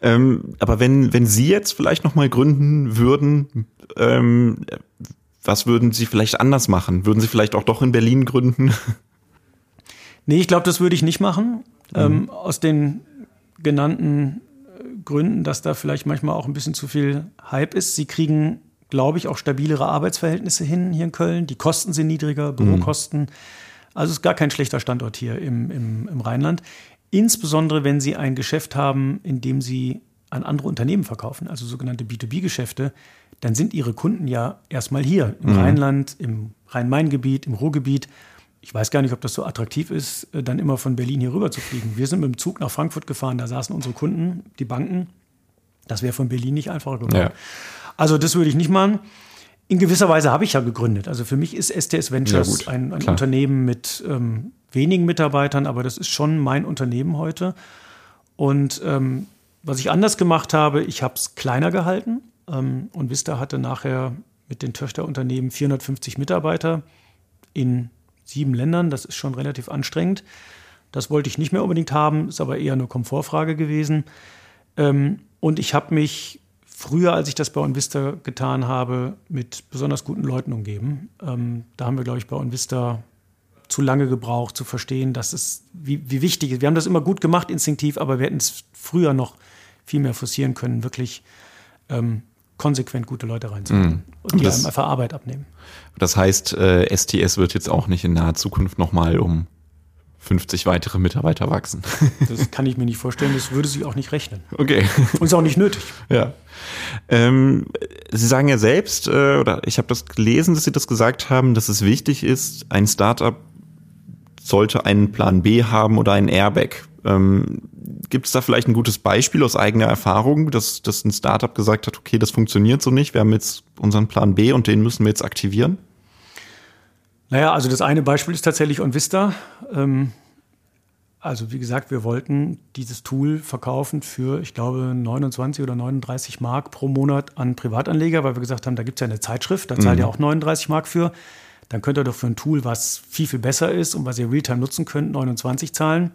Ähm, aber wenn, wenn Sie jetzt vielleicht nochmal gründen würden, ähm, was würden Sie vielleicht anders machen? Würden Sie vielleicht auch doch in Berlin gründen? Nee, ich glaube, das würde ich nicht machen. Mhm. Ähm, aus den genannten Gründen, dass da vielleicht manchmal auch ein bisschen zu viel Hype ist. Sie kriegen, glaube ich, auch stabilere Arbeitsverhältnisse hin hier in Köln. Die Kosten sind niedriger, Bürokosten. Mhm. Also es ist gar kein schlechter Standort hier im, im, im Rheinland. Insbesondere, wenn Sie ein Geschäft haben, in dem Sie an andere Unternehmen verkaufen, also sogenannte B2B-Geschäfte, dann sind Ihre Kunden ja erstmal hier im mhm. Rheinland, im Rhein-Main-Gebiet, im Ruhrgebiet ich weiß gar nicht, ob das so attraktiv ist, äh, dann immer von Berlin hier rüber zu fliegen. Wir sind mit dem Zug nach Frankfurt gefahren, da saßen unsere Kunden, die Banken. Das wäre von Berlin nicht einfacher geworden. Ja. Also das würde ich nicht machen. In gewisser Weise habe ich ja gegründet. Also für mich ist STS Ventures ja, ein, ein Unternehmen mit ähm, wenigen Mitarbeitern, aber das ist schon mein Unternehmen heute. Und ähm, was ich anders gemacht habe, ich habe es kleiner gehalten. Ähm, und Vista hatte nachher mit den Töchterunternehmen 450 Mitarbeiter in sieben Ländern. Das ist schon relativ anstrengend. Das wollte ich nicht mehr unbedingt haben, ist aber eher eine Komfortfrage gewesen. Ähm, und ich habe mich früher, als ich das bei OnVista getan habe, mit besonders guten Leuten umgeben. Ähm, da haben wir, glaube ich, bei OnVista zu lange gebraucht, zu verstehen, dass es, wie, wie wichtig ist. Wir haben das immer gut gemacht, instinktiv, aber wir hätten es früher noch viel mehr forcieren können, wirklich ähm, konsequent gute Leute reinzubringen mm. und die das, einem einfach Arbeit abnehmen. Das heißt, äh, STS wird jetzt auch nicht in naher Zukunft nochmal um 50 weitere Mitarbeiter wachsen. Das kann ich mir nicht vorstellen, das würde sich auch nicht rechnen. Okay. Und ist auch nicht nötig. Ja. Ähm, Sie sagen ja selbst, äh, oder ich habe das gelesen, dass Sie das gesagt haben, dass es wichtig ist, ein Startup sollte einen Plan B haben oder ein Airbag. Ähm, Gibt es da vielleicht ein gutes Beispiel aus eigener Erfahrung, dass, dass ein Startup gesagt hat, okay, das funktioniert so nicht, wir haben jetzt unseren Plan B und den müssen wir jetzt aktivieren? Naja, also das eine Beispiel ist tatsächlich OnVista. Ähm, also wie gesagt, wir wollten dieses Tool verkaufen für, ich glaube, 29 oder 39 Mark pro Monat an Privatanleger, weil wir gesagt haben, da gibt es ja eine Zeitschrift, da zahlt mhm. ihr auch 39 Mark für. Dann könnt ihr doch für ein Tool, was viel, viel besser ist und was ihr Realtime nutzen könnt, 29 zahlen.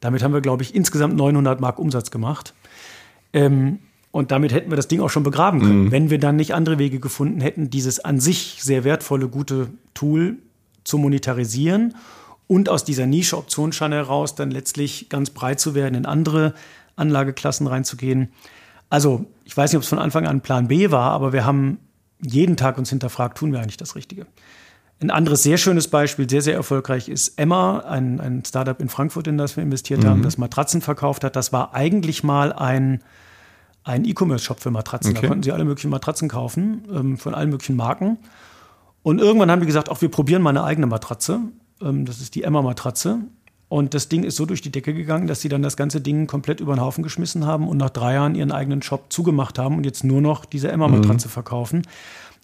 Damit haben wir, glaube ich, insgesamt 900 Mark Umsatz gemacht. Ähm, und damit hätten wir das Ding auch schon begraben können, mhm. wenn wir dann nicht andere Wege gefunden hätten, dieses an sich sehr wertvolle, gute Tool zu monetarisieren und aus dieser Nische-Optionsschein heraus dann letztlich ganz breit zu werden, in andere Anlageklassen reinzugehen. Also, ich weiß nicht, ob es von Anfang an Plan B war, aber wir haben jeden Tag uns hinterfragt, tun wir eigentlich das Richtige? Ein anderes sehr schönes Beispiel, sehr, sehr erfolgreich, ist Emma, ein, ein Startup in Frankfurt, in das wir investiert mhm. haben, das Matratzen verkauft hat. Das war eigentlich mal ein, ein E-Commerce-Shop für Matratzen. Okay. Da konnten sie alle möglichen Matratzen kaufen, ähm, von allen möglichen Marken. Und irgendwann haben die gesagt, auch wir probieren mal eine eigene Matratze. Ähm, das ist die Emma-Matratze. Und das Ding ist so durch die Decke gegangen, dass sie dann das ganze Ding komplett über den Haufen geschmissen haben und nach drei Jahren ihren eigenen Shop zugemacht haben und jetzt nur noch diese Emma-Matratze mhm. verkaufen.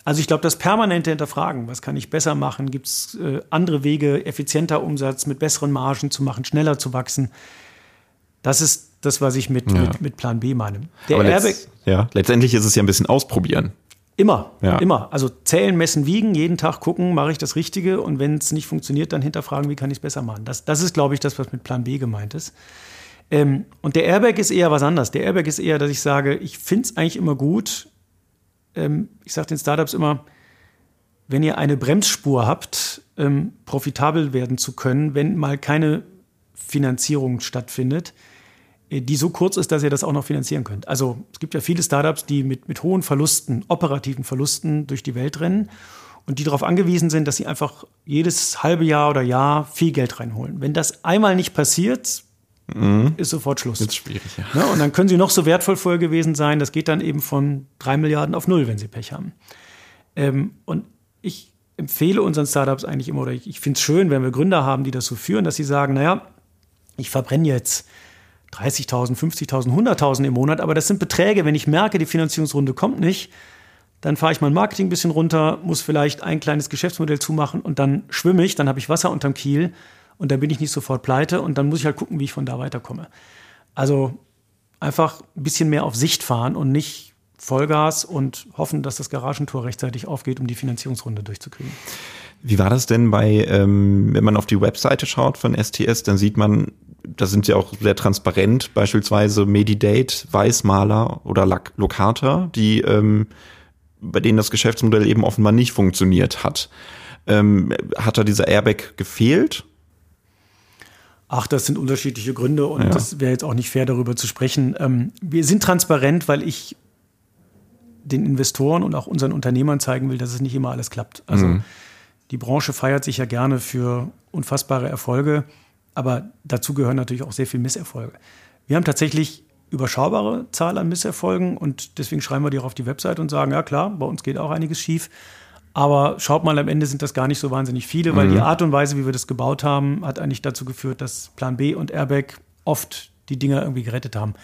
Also ich glaube, das permanente Hinterfragen, was kann ich besser machen, gibt es äh, andere Wege, effizienter Umsatz mit besseren Margen zu machen, schneller zu wachsen. Das ist das, was ich mit, ja. mit, mit, Plan B meine. Der Aber Airbag, ja, letztendlich ist es ja ein bisschen ausprobieren. Immer, ja. immer. Also zählen, messen, wiegen, jeden Tag gucken, mache ich das Richtige und wenn es nicht funktioniert, dann hinterfragen, wie kann ich es besser machen. Das, das ist, glaube ich, das, was mit Plan B gemeint ist. Ähm, und der Airbag ist eher was anderes. Der Airbag ist eher, dass ich sage, ich finde es eigentlich immer gut, ähm, ich sage den Startups immer, wenn ihr eine Bremsspur habt, ähm, profitabel werden zu können, wenn mal keine Finanzierung stattfindet, die so kurz ist, dass ihr das auch noch finanzieren könnt. Also es gibt ja viele Startups, die mit, mit hohen Verlusten, operativen Verlusten durch die Welt rennen und die darauf angewiesen sind, dass sie einfach jedes halbe Jahr oder Jahr viel Geld reinholen. Wenn das einmal nicht passiert, mhm. ist sofort Schluss. Ist schwierig, ja. ja. Und dann können sie noch so wertvoll vorher gewesen sein, das geht dann eben von drei Milliarden auf null, wenn sie Pech haben. Ähm, und ich empfehle unseren Startups eigentlich immer, oder ich, ich finde es schön, wenn wir Gründer haben, die das so führen, dass sie sagen, naja, ich verbrenne jetzt 30.000, 50.000, 100.000 im Monat, aber das sind Beträge, wenn ich merke, die Finanzierungsrunde kommt nicht, dann fahre ich mein Marketing ein bisschen runter, muss vielleicht ein kleines Geschäftsmodell zumachen und dann schwimme ich, dann habe ich Wasser unterm Kiel und dann bin ich nicht sofort pleite und dann muss ich halt gucken, wie ich von da weiterkomme. Also einfach ein bisschen mehr auf Sicht fahren und nicht Vollgas und hoffen, dass das Garagentor rechtzeitig aufgeht, um die Finanzierungsrunde durchzukriegen. Wie war das denn bei, ähm, wenn man auf die Webseite schaut von STS, dann sieht man, da sind sie auch sehr transparent, beispielsweise Medidate, Weißmaler oder Locata, die ähm, bei denen das Geschäftsmodell eben offenbar nicht funktioniert hat. Ähm, hat da dieser Airbag gefehlt? Ach, das sind unterschiedliche Gründe und ja. das wäre jetzt auch nicht fair, darüber zu sprechen. Ähm, wir sind transparent, weil ich den Investoren und auch unseren Unternehmern zeigen will, dass es nicht immer alles klappt. Also mhm. die Branche feiert sich ja gerne für unfassbare Erfolge, aber dazu gehören natürlich auch sehr viele Misserfolge. Wir haben tatsächlich überschaubare Zahl an Misserfolgen und deswegen schreiben wir die auch auf die Website und sagen, ja klar, bei uns geht auch einiges schief. Aber schaut mal, am Ende sind das gar nicht so wahnsinnig viele, weil mhm. die Art und Weise, wie wir das gebaut haben, hat eigentlich dazu geführt, dass Plan B und Airbag oft die Dinger irgendwie gerettet haben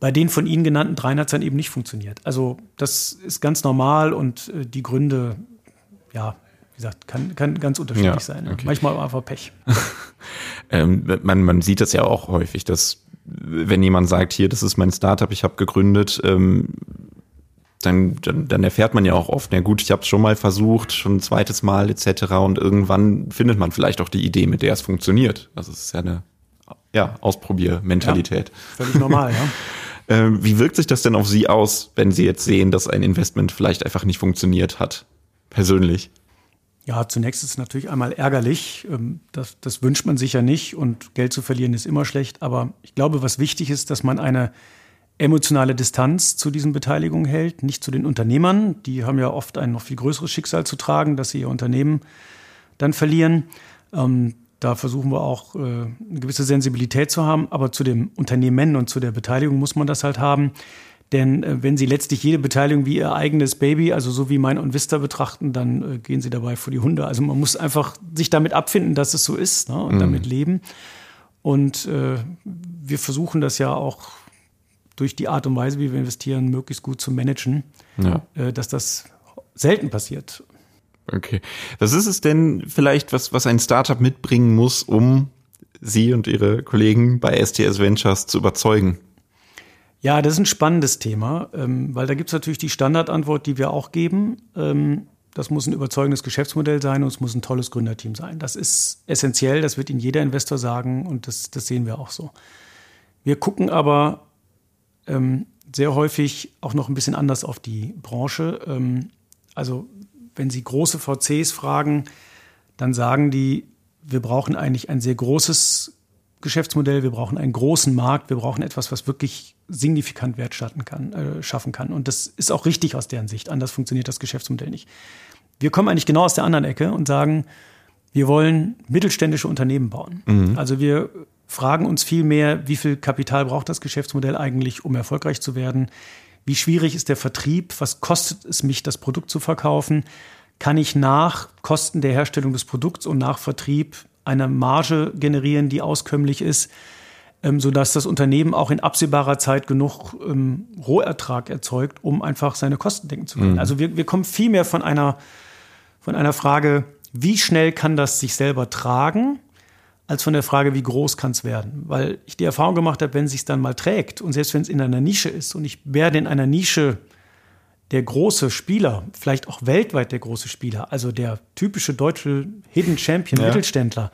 bei den von Ihnen genannten dreien hat es dann eben nicht funktioniert. Also das ist ganz normal und äh, die Gründe, ja, wie gesagt, kann, kann ganz unterschiedlich ja, sein. Okay. Manchmal einfach Pech. ähm, man, man sieht das ja auch häufig, dass wenn jemand sagt, hier, das ist mein Startup, ich habe gegründet, ähm, dann, dann, dann erfährt man ja auch oft, na gut, ich habe es schon mal versucht, schon ein zweites Mal etc. Und irgendwann findet man vielleicht auch die Idee, mit der es funktioniert. Also es ist ja eine ja, Ausprobiermentalität. Ja, völlig normal, ja. Ähm, wie wirkt sich das denn auf Sie aus, wenn Sie jetzt sehen, dass ein Investment vielleicht einfach nicht funktioniert hat? Persönlich? Ja, zunächst ist es natürlich einmal ärgerlich. Ähm, das, das wünscht man sich ja nicht und Geld zu verlieren ist immer schlecht. Aber ich glaube, was wichtig ist, dass man eine emotionale Distanz zu diesen Beteiligungen hält, nicht zu den Unternehmern. Die haben ja oft ein noch viel größeres Schicksal zu tragen, dass sie ihr Unternehmen dann verlieren. Ähm, da versuchen wir auch äh, eine gewisse Sensibilität zu haben. Aber zu dem Unternehmen und zu der Beteiligung muss man das halt haben. Denn äh, wenn Sie letztlich jede Beteiligung wie Ihr eigenes Baby, also so wie mein und Vista betrachten, dann äh, gehen Sie dabei vor die Hunde. Also man muss einfach sich damit abfinden, dass es so ist ne, und mhm. damit leben. Und äh, wir versuchen das ja auch durch die Art und Weise, wie wir investieren, möglichst gut zu managen, ja. äh, dass das selten passiert. Okay. Was ist es denn vielleicht, was, was ein Startup mitbringen muss, um Sie und Ihre Kollegen bei STS Ventures zu überzeugen? Ja, das ist ein spannendes Thema, ähm, weil da gibt es natürlich die Standardantwort, die wir auch geben. Ähm, das muss ein überzeugendes Geschäftsmodell sein und es muss ein tolles Gründerteam sein. Das ist essentiell, das wird Ihnen jeder Investor sagen und das, das sehen wir auch so. Wir gucken aber ähm, sehr häufig auch noch ein bisschen anders auf die Branche. Also wenn Sie große VCs fragen, dann sagen die, wir brauchen eigentlich ein sehr großes Geschäftsmodell, wir brauchen einen großen Markt, wir brauchen etwas, was wirklich signifikant Wert kann, äh, schaffen kann. Und das ist auch richtig aus deren Sicht. Anders funktioniert das Geschäftsmodell nicht. Wir kommen eigentlich genau aus der anderen Ecke und sagen, wir wollen mittelständische Unternehmen bauen. Mhm. Also wir fragen uns viel mehr, wie viel Kapital braucht das Geschäftsmodell eigentlich, um erfolgreich zu werden? Wie schwierig ist der Vertrieb? Was kostet es mich, das Produkt zu verkaufen? Kann ich nach Kosten der Herstellung des Produkts und nach Vertrieb eine Marge generieren, die auskömmlich ist, ähm, sodass das Unternehmen auch in absehbarer Zeit genug ähm, Rohertrag erzeugt, um einfach seine Kosten decken zu können? Mhm. Also wir, wir kommen viel mehr von einer, von einer Frage, wie schnell kann das sich selber tragen? als von der Frage, wie groß kann es werden. Weil ich die Erfahrung gemacht habe, wenn es sich dann mal trägt und selbst wenn es in einer Nische ist und ich werde in einer Nische der große Spieler, vielleicht auch weltweit der große Spieler, also der typische deutsche Hidden Champion ja. Mittelständler,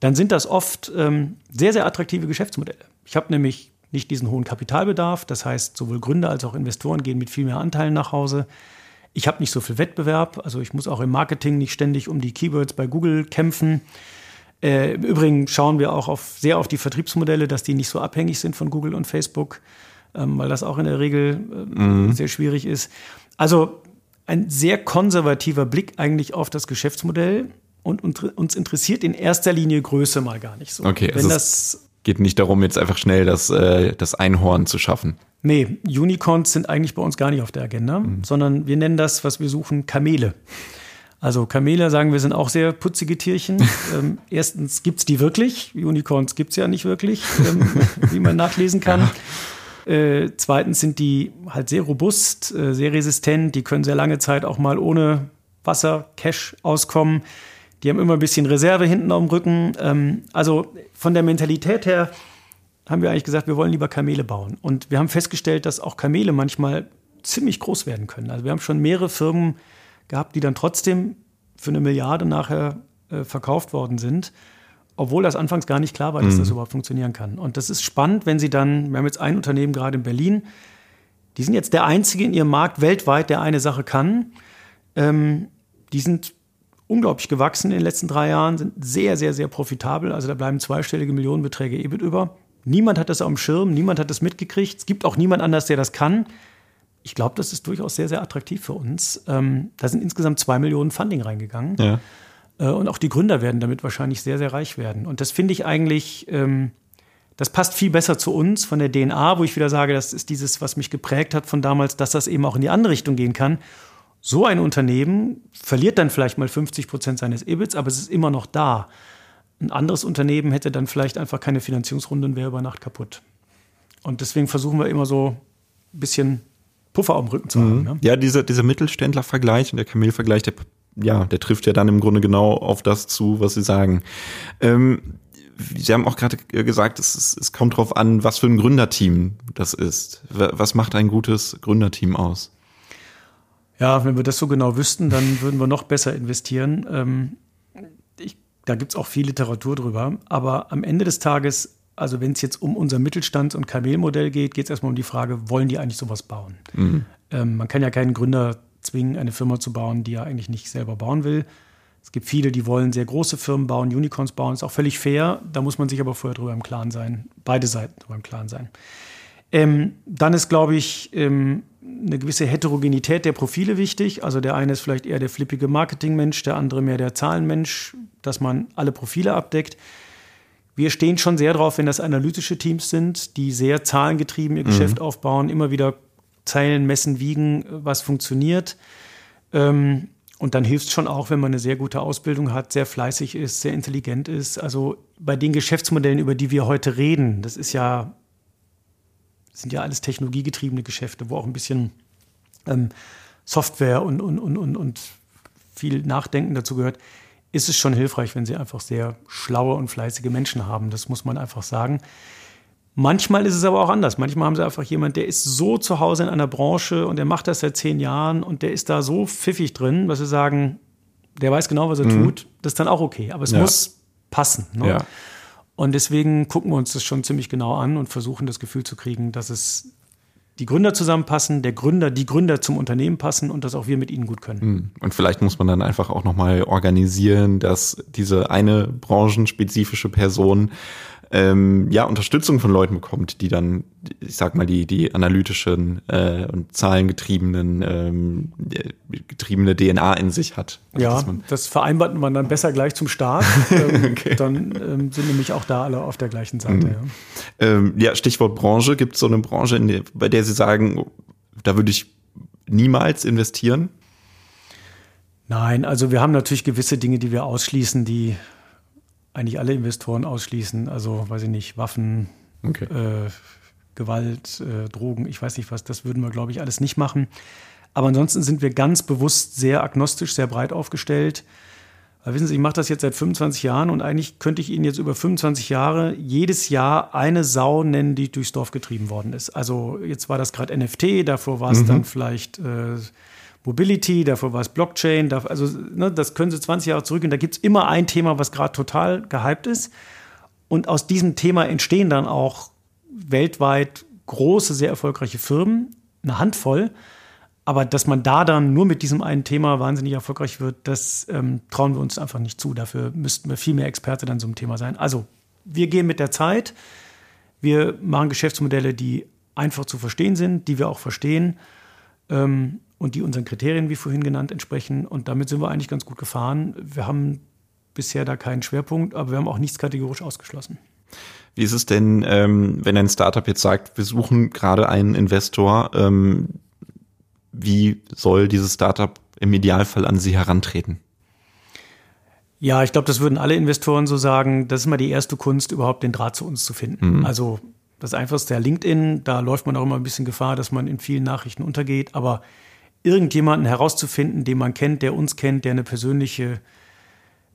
dann sind das oft ähm, sehr, sehr attraktive Geschäftsmodelle. Ich habe nämlich nicht diesen hohen Kapitalbedarf, das heißt, sowohl Gründer als auch Investoren gehen mit viel mehr Anteilen nach Hause. Ich habe nicht so viel Wettbewerb, also ich muss auch im Marketing nicht ständig um die Keywords bei Google kämpfen. Äh, Im Übrigen schauen wir auch auf, sehr auf die Vertriebsmodelle, dass die nicht so abhängig sind von Google und Facebook, ähm, weil das auch in der Regel äh, mhm. sehr schwierig ist. Also ein sehr konservativer Blick eigentlich auf das Geschäftsmodell und, und uns interessiert in erster Linie Größe mal gar nicht so. Okay, Wenn also das geht nicht darum, jetzt einfach schnell das, äh, das Einhorn zu schaffen. Nee, Unicorns sind eigentlich bei uns gar nicht auf der Agenda, mhm. sondern wir nennen das, was wir suchen, Kamele. Also Kamele, sagen wir, sind auch sehr putzige Tierchen. ähm, erstens gibt es die wirklich. Unicorns gibt es ja nicht wirklich, ähm, wie man nachlesen kann. Ja. Äh, zweitens sind die halt sehr robust, äh, sehr resistent. Die können sehr lange Zeit auch mal ohne Wasser, Cash auskommen. Die haben immer ein bisschen Reserve hinten dem Rücken. Ähm, also von der Mentalität her haben wir eigentlich gesagt, wir wollen lieber Kamele bauen. Und wir haben festgestellt, dass auch Kamele manchmal ziemlich groß werden können. Also wir haben schon mehrere Firmen gehabt, die dann trotzdem für eine Milliarde nachher äh, verkauft worden sind obwohl das anfangs gar nicht klar war, dass mhm. das überhaupt funktionieren kann. Und das ist spannend, wenn Sie dann, wir haben jetzt ein Unternehmen gerade in Berlin, die sind jetzt der einzige in ihrem Markt weltweit, der eine Sache kann. Ähm, die sind unglaublich gewachsen in den letzten drei Jahren, sind sehr, sehr, sehr profitabel. Also da bleiben zweistellige Millionenbeträge EBIT über. Niemand hat das dem Schirm, niemand hat das mitgekriegt. Es gibt auch niemand anders, der das kann. Ich glaube, das ist durchaus sehr, sehr attraktiv für uns. Ähm, da sind insgesamt zwei Millionen Funding reingegangen. Ja. Äh, und auch die Gründer werden damit wahrscheinlich sehr, sehr reich werden. Und das finde ich eigentlich, ähm, das passt viel besser zu uns von der DNA, wo ich wieder sage, das ist dieses, was mich geprägt hat von damals, dass das eben auch in die andere Richtung gehen kann. So ein Unternehmen verliert dann vielleicht mal 50 Prozent seines EBITs, aber es ist immer noch da. Ein anderes Unternehmen hätte dann vielleicht einfach keine Finanzierungsrunde und wäre über Nacht kaputt. Und deswegen versuchen wir immer so ein bisschen Puffer auf dem Rücken zu haben. Mhm. Ne? Ja, dieser, dieser Mittelständler-Vergleich und der Kamel-Vergleich, der ja, der trifft ja dann im Grunde genau auf das zu, was Sie sagen. Ähm, Sie haben auch gerade gesagt, es, ist, es kommt darauf an, was für ein Gründerteam das ist. Was macht ein gutes Gründerteam aus? Ja, wenn wir das so genau wüssten, dann würden wir noch besser investieren. Ähm, ich, da gibt es auch viel Literatur drüber. Aber am Ende des Tages, also wenn es jetzt um unser Mittelstands- und Kamelmodell geht, geht es erstmal um die Frage, wollen die eigentlich sowas bauen? Mhm. Ähm, man kann ja keinen Gründer zwingen, eine Firma zu bauen, die er eigentlich nicht selber bauen will. Es gibt viele, die wollen sehr große Firmen bauen, Unicorns bauen, ist auch völlig fair. Da muss man sich aber vorher drüber im Klaren sein, beide Seiten drüber im Klaren sein. Ähm, dann ist, glaube ich, ähm, eine gewisse Heterogenität der Profile wichtig. Also der eine ist vielleicht eher der flippige Marketingmensch, der andere mehr der Zahlenmensch, dass man alle Profile abdeckt. Wir stehen schon sehr drauf, wenn das analytische Teams sind, die sehr zahlengetrieben ihr mhm. Geschäft aufbauen, immer wieder Zeilen messen, wiegen, was funktioniert. Ähm, und dann hilft es schon auch, wenn man eine sehr gute Ausbildung hat, sehr fleißig ist, sehr intelligent ist. Also bei den Geschäftsmodellen, über die wir heute reden, das ist ja, sind ja alles technologiegetriebene Geschäfte, wo auch ein bisschen ähm, Software und, und, und, und, und viel Nachdenken dazu gehört, ist es schon hilfreich, wenn sie einfach sehr schlaue und fleißige Menschen haben. Das muss man einfach sagen. Manchmal ist es aber auch anders. Manchmal haben sie einfach jemand, der ist so zu Hause in einer Branche und der macht das seit zehn Jahren und der ist da so pfiffig drin, dass sie sagen, der weiß genau, was er mhm. tut. Das ist dann auch okay. Aber es ja. muss passen. Ne? Ja. Und deswegen gucken wir uns das schon ziemlich genau an und versuchen das Gefühl zu kriegen, dass es die Gründer zusammenpassen, der Gründer, die Gründer zum Unternehmen passen und dass auch wir mit ihnen gut können. Mhm. Und vielleicht muss man dann einfach auch nochmal organisieren, dass diese eine branchenspezifische Person ähm, ja, Unterstützung von Leuten bekommt, die dann, ich sag mal, die, die analytischen äh, und zahlengetriebenen, ähm, getriebene DNA in sich hat. Also, ja, das vereinbart man dann besser gleich zum Start. ähm, okay. Dann ähm, sind nämlich auch da alle auf der gleichen Seite. Mhm. Ja. Ähm, ja, Stichwort Branche. Gibt es so eine Branche, der, bei der Sie sagen, da würde ich niemals investieren? Nein, also wir haben natürlich gewisse Dinge, die wir ausschließen, die eigentlich alle Investoren ausschließen. Also, weiß ich nicht, Waffen, okay. äh, Gewalt, äh, Drogen, ich weiß nicht was, das würden wir, glaube ich, alles nicht machen. Aber ansonsten sind wir ganz bewusst sehr agnostisch, sehr breit aufgestellt. Weil wissen Sie, ich mache das jetzt seit 25 Jahren und eigentlich könnte ich Ihnen jetzt über 25 Jahre jedes Jahr eine Sau nennen, die durchs Dorf getrieben worden ist. Also jetzt war das gerade NFT, davor war es mhm. dann vielleicht äh, Mobility, davor war es Blockchain, davor, also ne, das können Sie 20 Jahre zurück und da gibt es immer ein Thema, was gerade total gehypt ist. Und aus diesem Thema entstehen dann auch weltweit große, sehr erfolgreiche Firmen, eine Handvoll. aber dass man da dann nur mit diesem einen Thema wahnsinnig erfolgreich wird, das ähm, trauen wir uns einfach nicht zu. Dafür müssten wir viel mehr Experte dann so einem Thema sein. Also, wir gehen mit der Zeit. Wir machen Geschäftsmodelle, die einfach zu verstehen sind, die wir auch verstehen ähm, und die unseren Kriterien, wie vorhin genannt, entsprechen. Und damit sind wir eigentlich ganz gut gefahren. Wir haben bisher da keinen Schwerpunkt, aber wir haben auch nichts kategorisch ausgeschlossen. Wie ist es denn, ähm, wenn ein Startup jetzt sagt, wir suchen gerade einen Investor, ähm, wie soll dieses Startup im Idealfall an Sie herantreten? Ja, ich glaube, das würden alle Investoren so sagen. Das ist mal die erste Kunst, überhaupt den Draht zu uns zu finden. Mhm. Also das Einfachste der LinkedIn, da läuft man auch immer ein bisschen Gefahr, dass man in vielen Nachrichten untergeht. Aber irgendjemanden herauszufinden, den man kennt, der uns kennt, der eine persönliche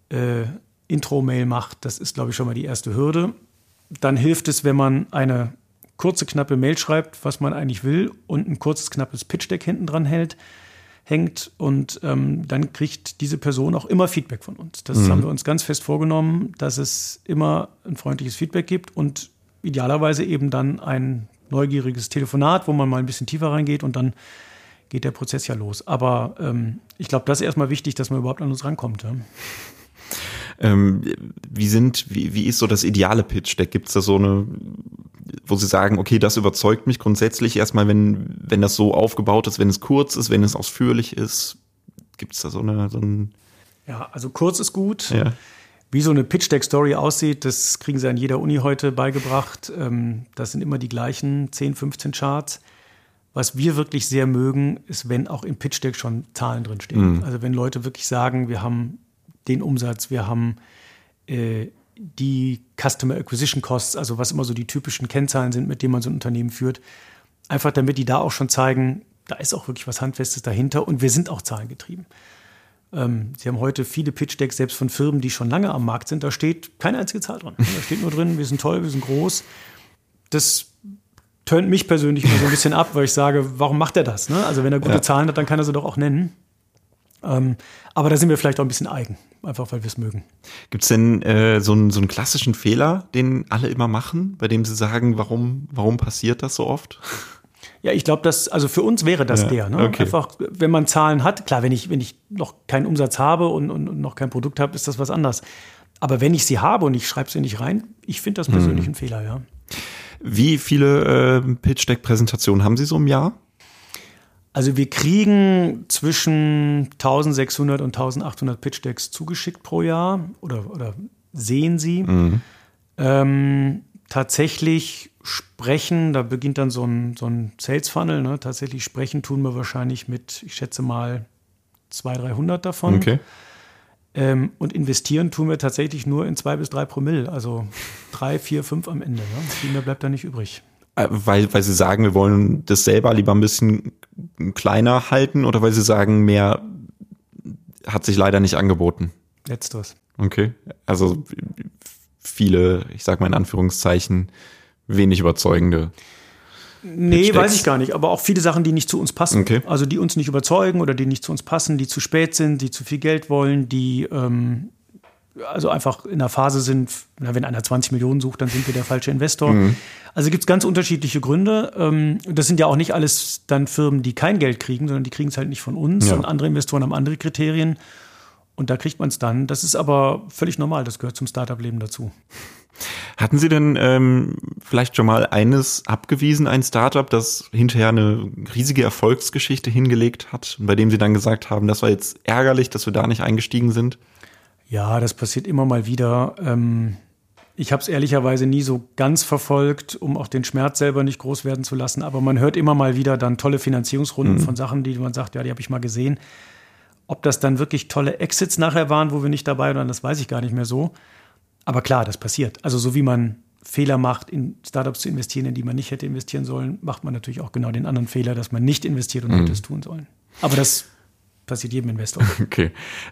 äh, Intro-Mail macht, das ist, glaube ich, schon mal die erste Hürde. Dann hilft es, wenn man eine kurze, knappe Mail schreibt, was man eigentlich will und ein kurzes, knappes Pitch-Deck hinten dran hält, hängt und ähm, dann kriegt diese Person auch immer Feedback von uns. Das mhm. haben wir uns ganz fest vorgenommen, dass es immer ein freundliches Feedback gibt und idealerweise eben dann ein neugieriges Telefonat, wo man mal ein bisschen tiefer reingeht und dann geht der Prozess ja los. Aber ähm, ich glaube, das ist erstmal wichtig, dass man überhaupt an uns rankommt. Ja. Ähm, wie sind, wie, wie ist so das ideale Pitch-Deck? Gibt es da so eine, wo Sie sagen, okay, das überzeugt mich grundsätzlich erstmal, wenn, wenn das so aufgebaut ist, wenn es kurz ist, wenn es ausführlich ist? Gibt es da so eine, so ein Ja, also kurz ist gut. Ja. Wie so eine Pitch-Deck-Story aussieht, das kriegen Sie an jeder Uni heute beigebracht. Ähm, das sind immer die gleichen 10, 15 Charts. Was wir wirklich sehr mögen, ist, wenn auch im Pitch-Deck schon Zahlen drinstehen. Mhm. Also wenn Leute wirklich sagen, wir haben den Umsatz, wir haben äh, die Customer Acquisition Costs, also was immer so die typischen Kennzahlen sind, mit denen man so ein Unternehmen führt. Einfach damit die da auch schon zeigen, da ist auch wirklich was Handfestes dahinter und wir sind auch zahlengetrieben. Ähm, Sie haben heute viele Pitch-Decks, selbst von Firmen, die schon lange am Markt sind, da steht keine einzige Zahl dran. Da steht nur drin, wir sind toll, wir sind groß. Das tönt mich persönlich mal so ein bisschen ab, weil ich sage, warum macht er das? Ne? Also wenn er gute ja. Zahlen hat, dann kann er sie doch auch nennen. Ähm, aber da sind wir vielleicht auch ein bisschen eigen, einfach weil wir es mögen. Gibt es denn äh, so, einen, so einen klassischen Fehler, den alle immer machen, bei dem sie sagen, warum, warum passiert das so oft? Ja, ich glaube, dass, also für uns wäre das ja, der. Ne? Okay. Einfach, wenn man Zahlen hat, klar, wenn ich, wenn ich noch keinen Umsatz habe und, und, und noch kein Produkt habe, ist das was anderes. Aber wenn ich sie habe und ich schreibe sie nicht rein, ich finde das persönlich hm. ein Fehler, ja. Wie viele äh, Pitch Deck Präsentationen haben Sie so im Jahr? Also wir kriegen zwischen 1600 und 1800 Pitch Decks zugeschickt pro Jahr oder, oder sehen sie. Mhm. Ähm, tatsächlich sprechen, da beginnt dann so ein, so ein Sales Funnel, ne? tatsächlich sprechen tun wir wahrscheinlich mit, ich schätze mal, 200, 300 davon. Okay. Ähm, und investieren tun wir tatsächlich nur in zwei bis drei Promille, also drei, vier, fünf am Ende. Ja? Viel mehr bleibt da nicht übrig. Äh, weil, weil sie sagen, wir wollen das selber lieber ein bisschen kleiner halten oder weil sie sagen, mehr hat sich leider nicht angeboten? Letzteres. Okay. Also viele, ich sag mal in Anführungszeichen, wenig überzeugende. Nee, weiß ich gar nicht. Aber auch viele Sachen, die nicht zu uns passen. Okay. Also die uns nicht überzeugen oder die nicht zu uns passen, die zu spät sind, die zu viel Geld wollen, die ähm, also einfach in der Phase sind, na, wenn einer 20 Millionen sucht, dann sind wir der falsche Investor. Mhm. Also gibt es ganz unterschiedliche Gründe. Ähm, das sind ja auch nicht alles dann Firmen, die kein Geld kriegen, sondern die kriegen es halt nicht von uns. Ja. Und andere Investoren haben andere Kriterien. Und da kriegt man es dann. Das ist aber völlig normal. Das gehört zum Startup-Leben dazu. Hatten Sie denn ähm, vielleicht schon mal eines abgewiesen, ein Startup, das hinterher eine riesige Erfolgsgeschichte hingelegt hat, bei dem Sie dann gesagt haben, das war jetzt ärgerlich, dass wir da nicht eingestiegen sind? Ja, das passiert immer mal wieder. Ähm, ich habe es ehrlicherweise nie so ganz verfolgt, um auch den Schmerz selber nicht groß werden zu lassen. Aber man hört immer mal wieder dann tolle Finanzierungsrunden mhm. von Sachen, die man sagt, ja, die habe ich mal gesehen. Ob das dann wirklich tolle Exits nachher waren, wo wir nicht dabei waren, das weiß ich gar nicht mehr so. Aber klar, das passiert. Also so wie man Fehler macht, in Startups zu investieren, in die man nicht hätte investieren sollen, macht man natürlich auch genau den anderen Fehler, dass man nicht investiert und mhm. hätte es tun sollen. Aber das passiert jedem Investor. Okay.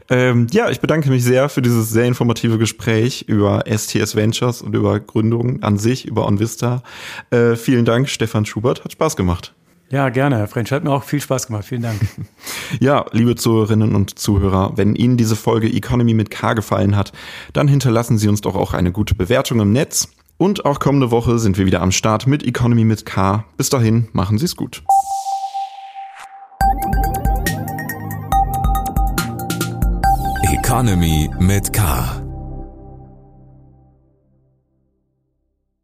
Ähm, ja, ich bedanke mich sehr für dieses sehr informative Gespräch über STS Ventures und über Gründungen an sich, über OnVista. Äh, vielen Dank, Stefan Schubert. Hat Spaß gemacht. Ja, gerne, Herr French. Hat mir auch viel Spaß gemacht. Vielen Dank. ja, liebe Zuhörerinnen und Zuhörer, wenn Ihnen diese Folge Economy mit K gefallen hat, dann hinterlassen Sie uns doch auch eine gute Bewertung im Netz. Und auch kommende Woche sind wir wieder am Start mit Economy mit K. Bis dahin, machen Sie es gut. Economy mit K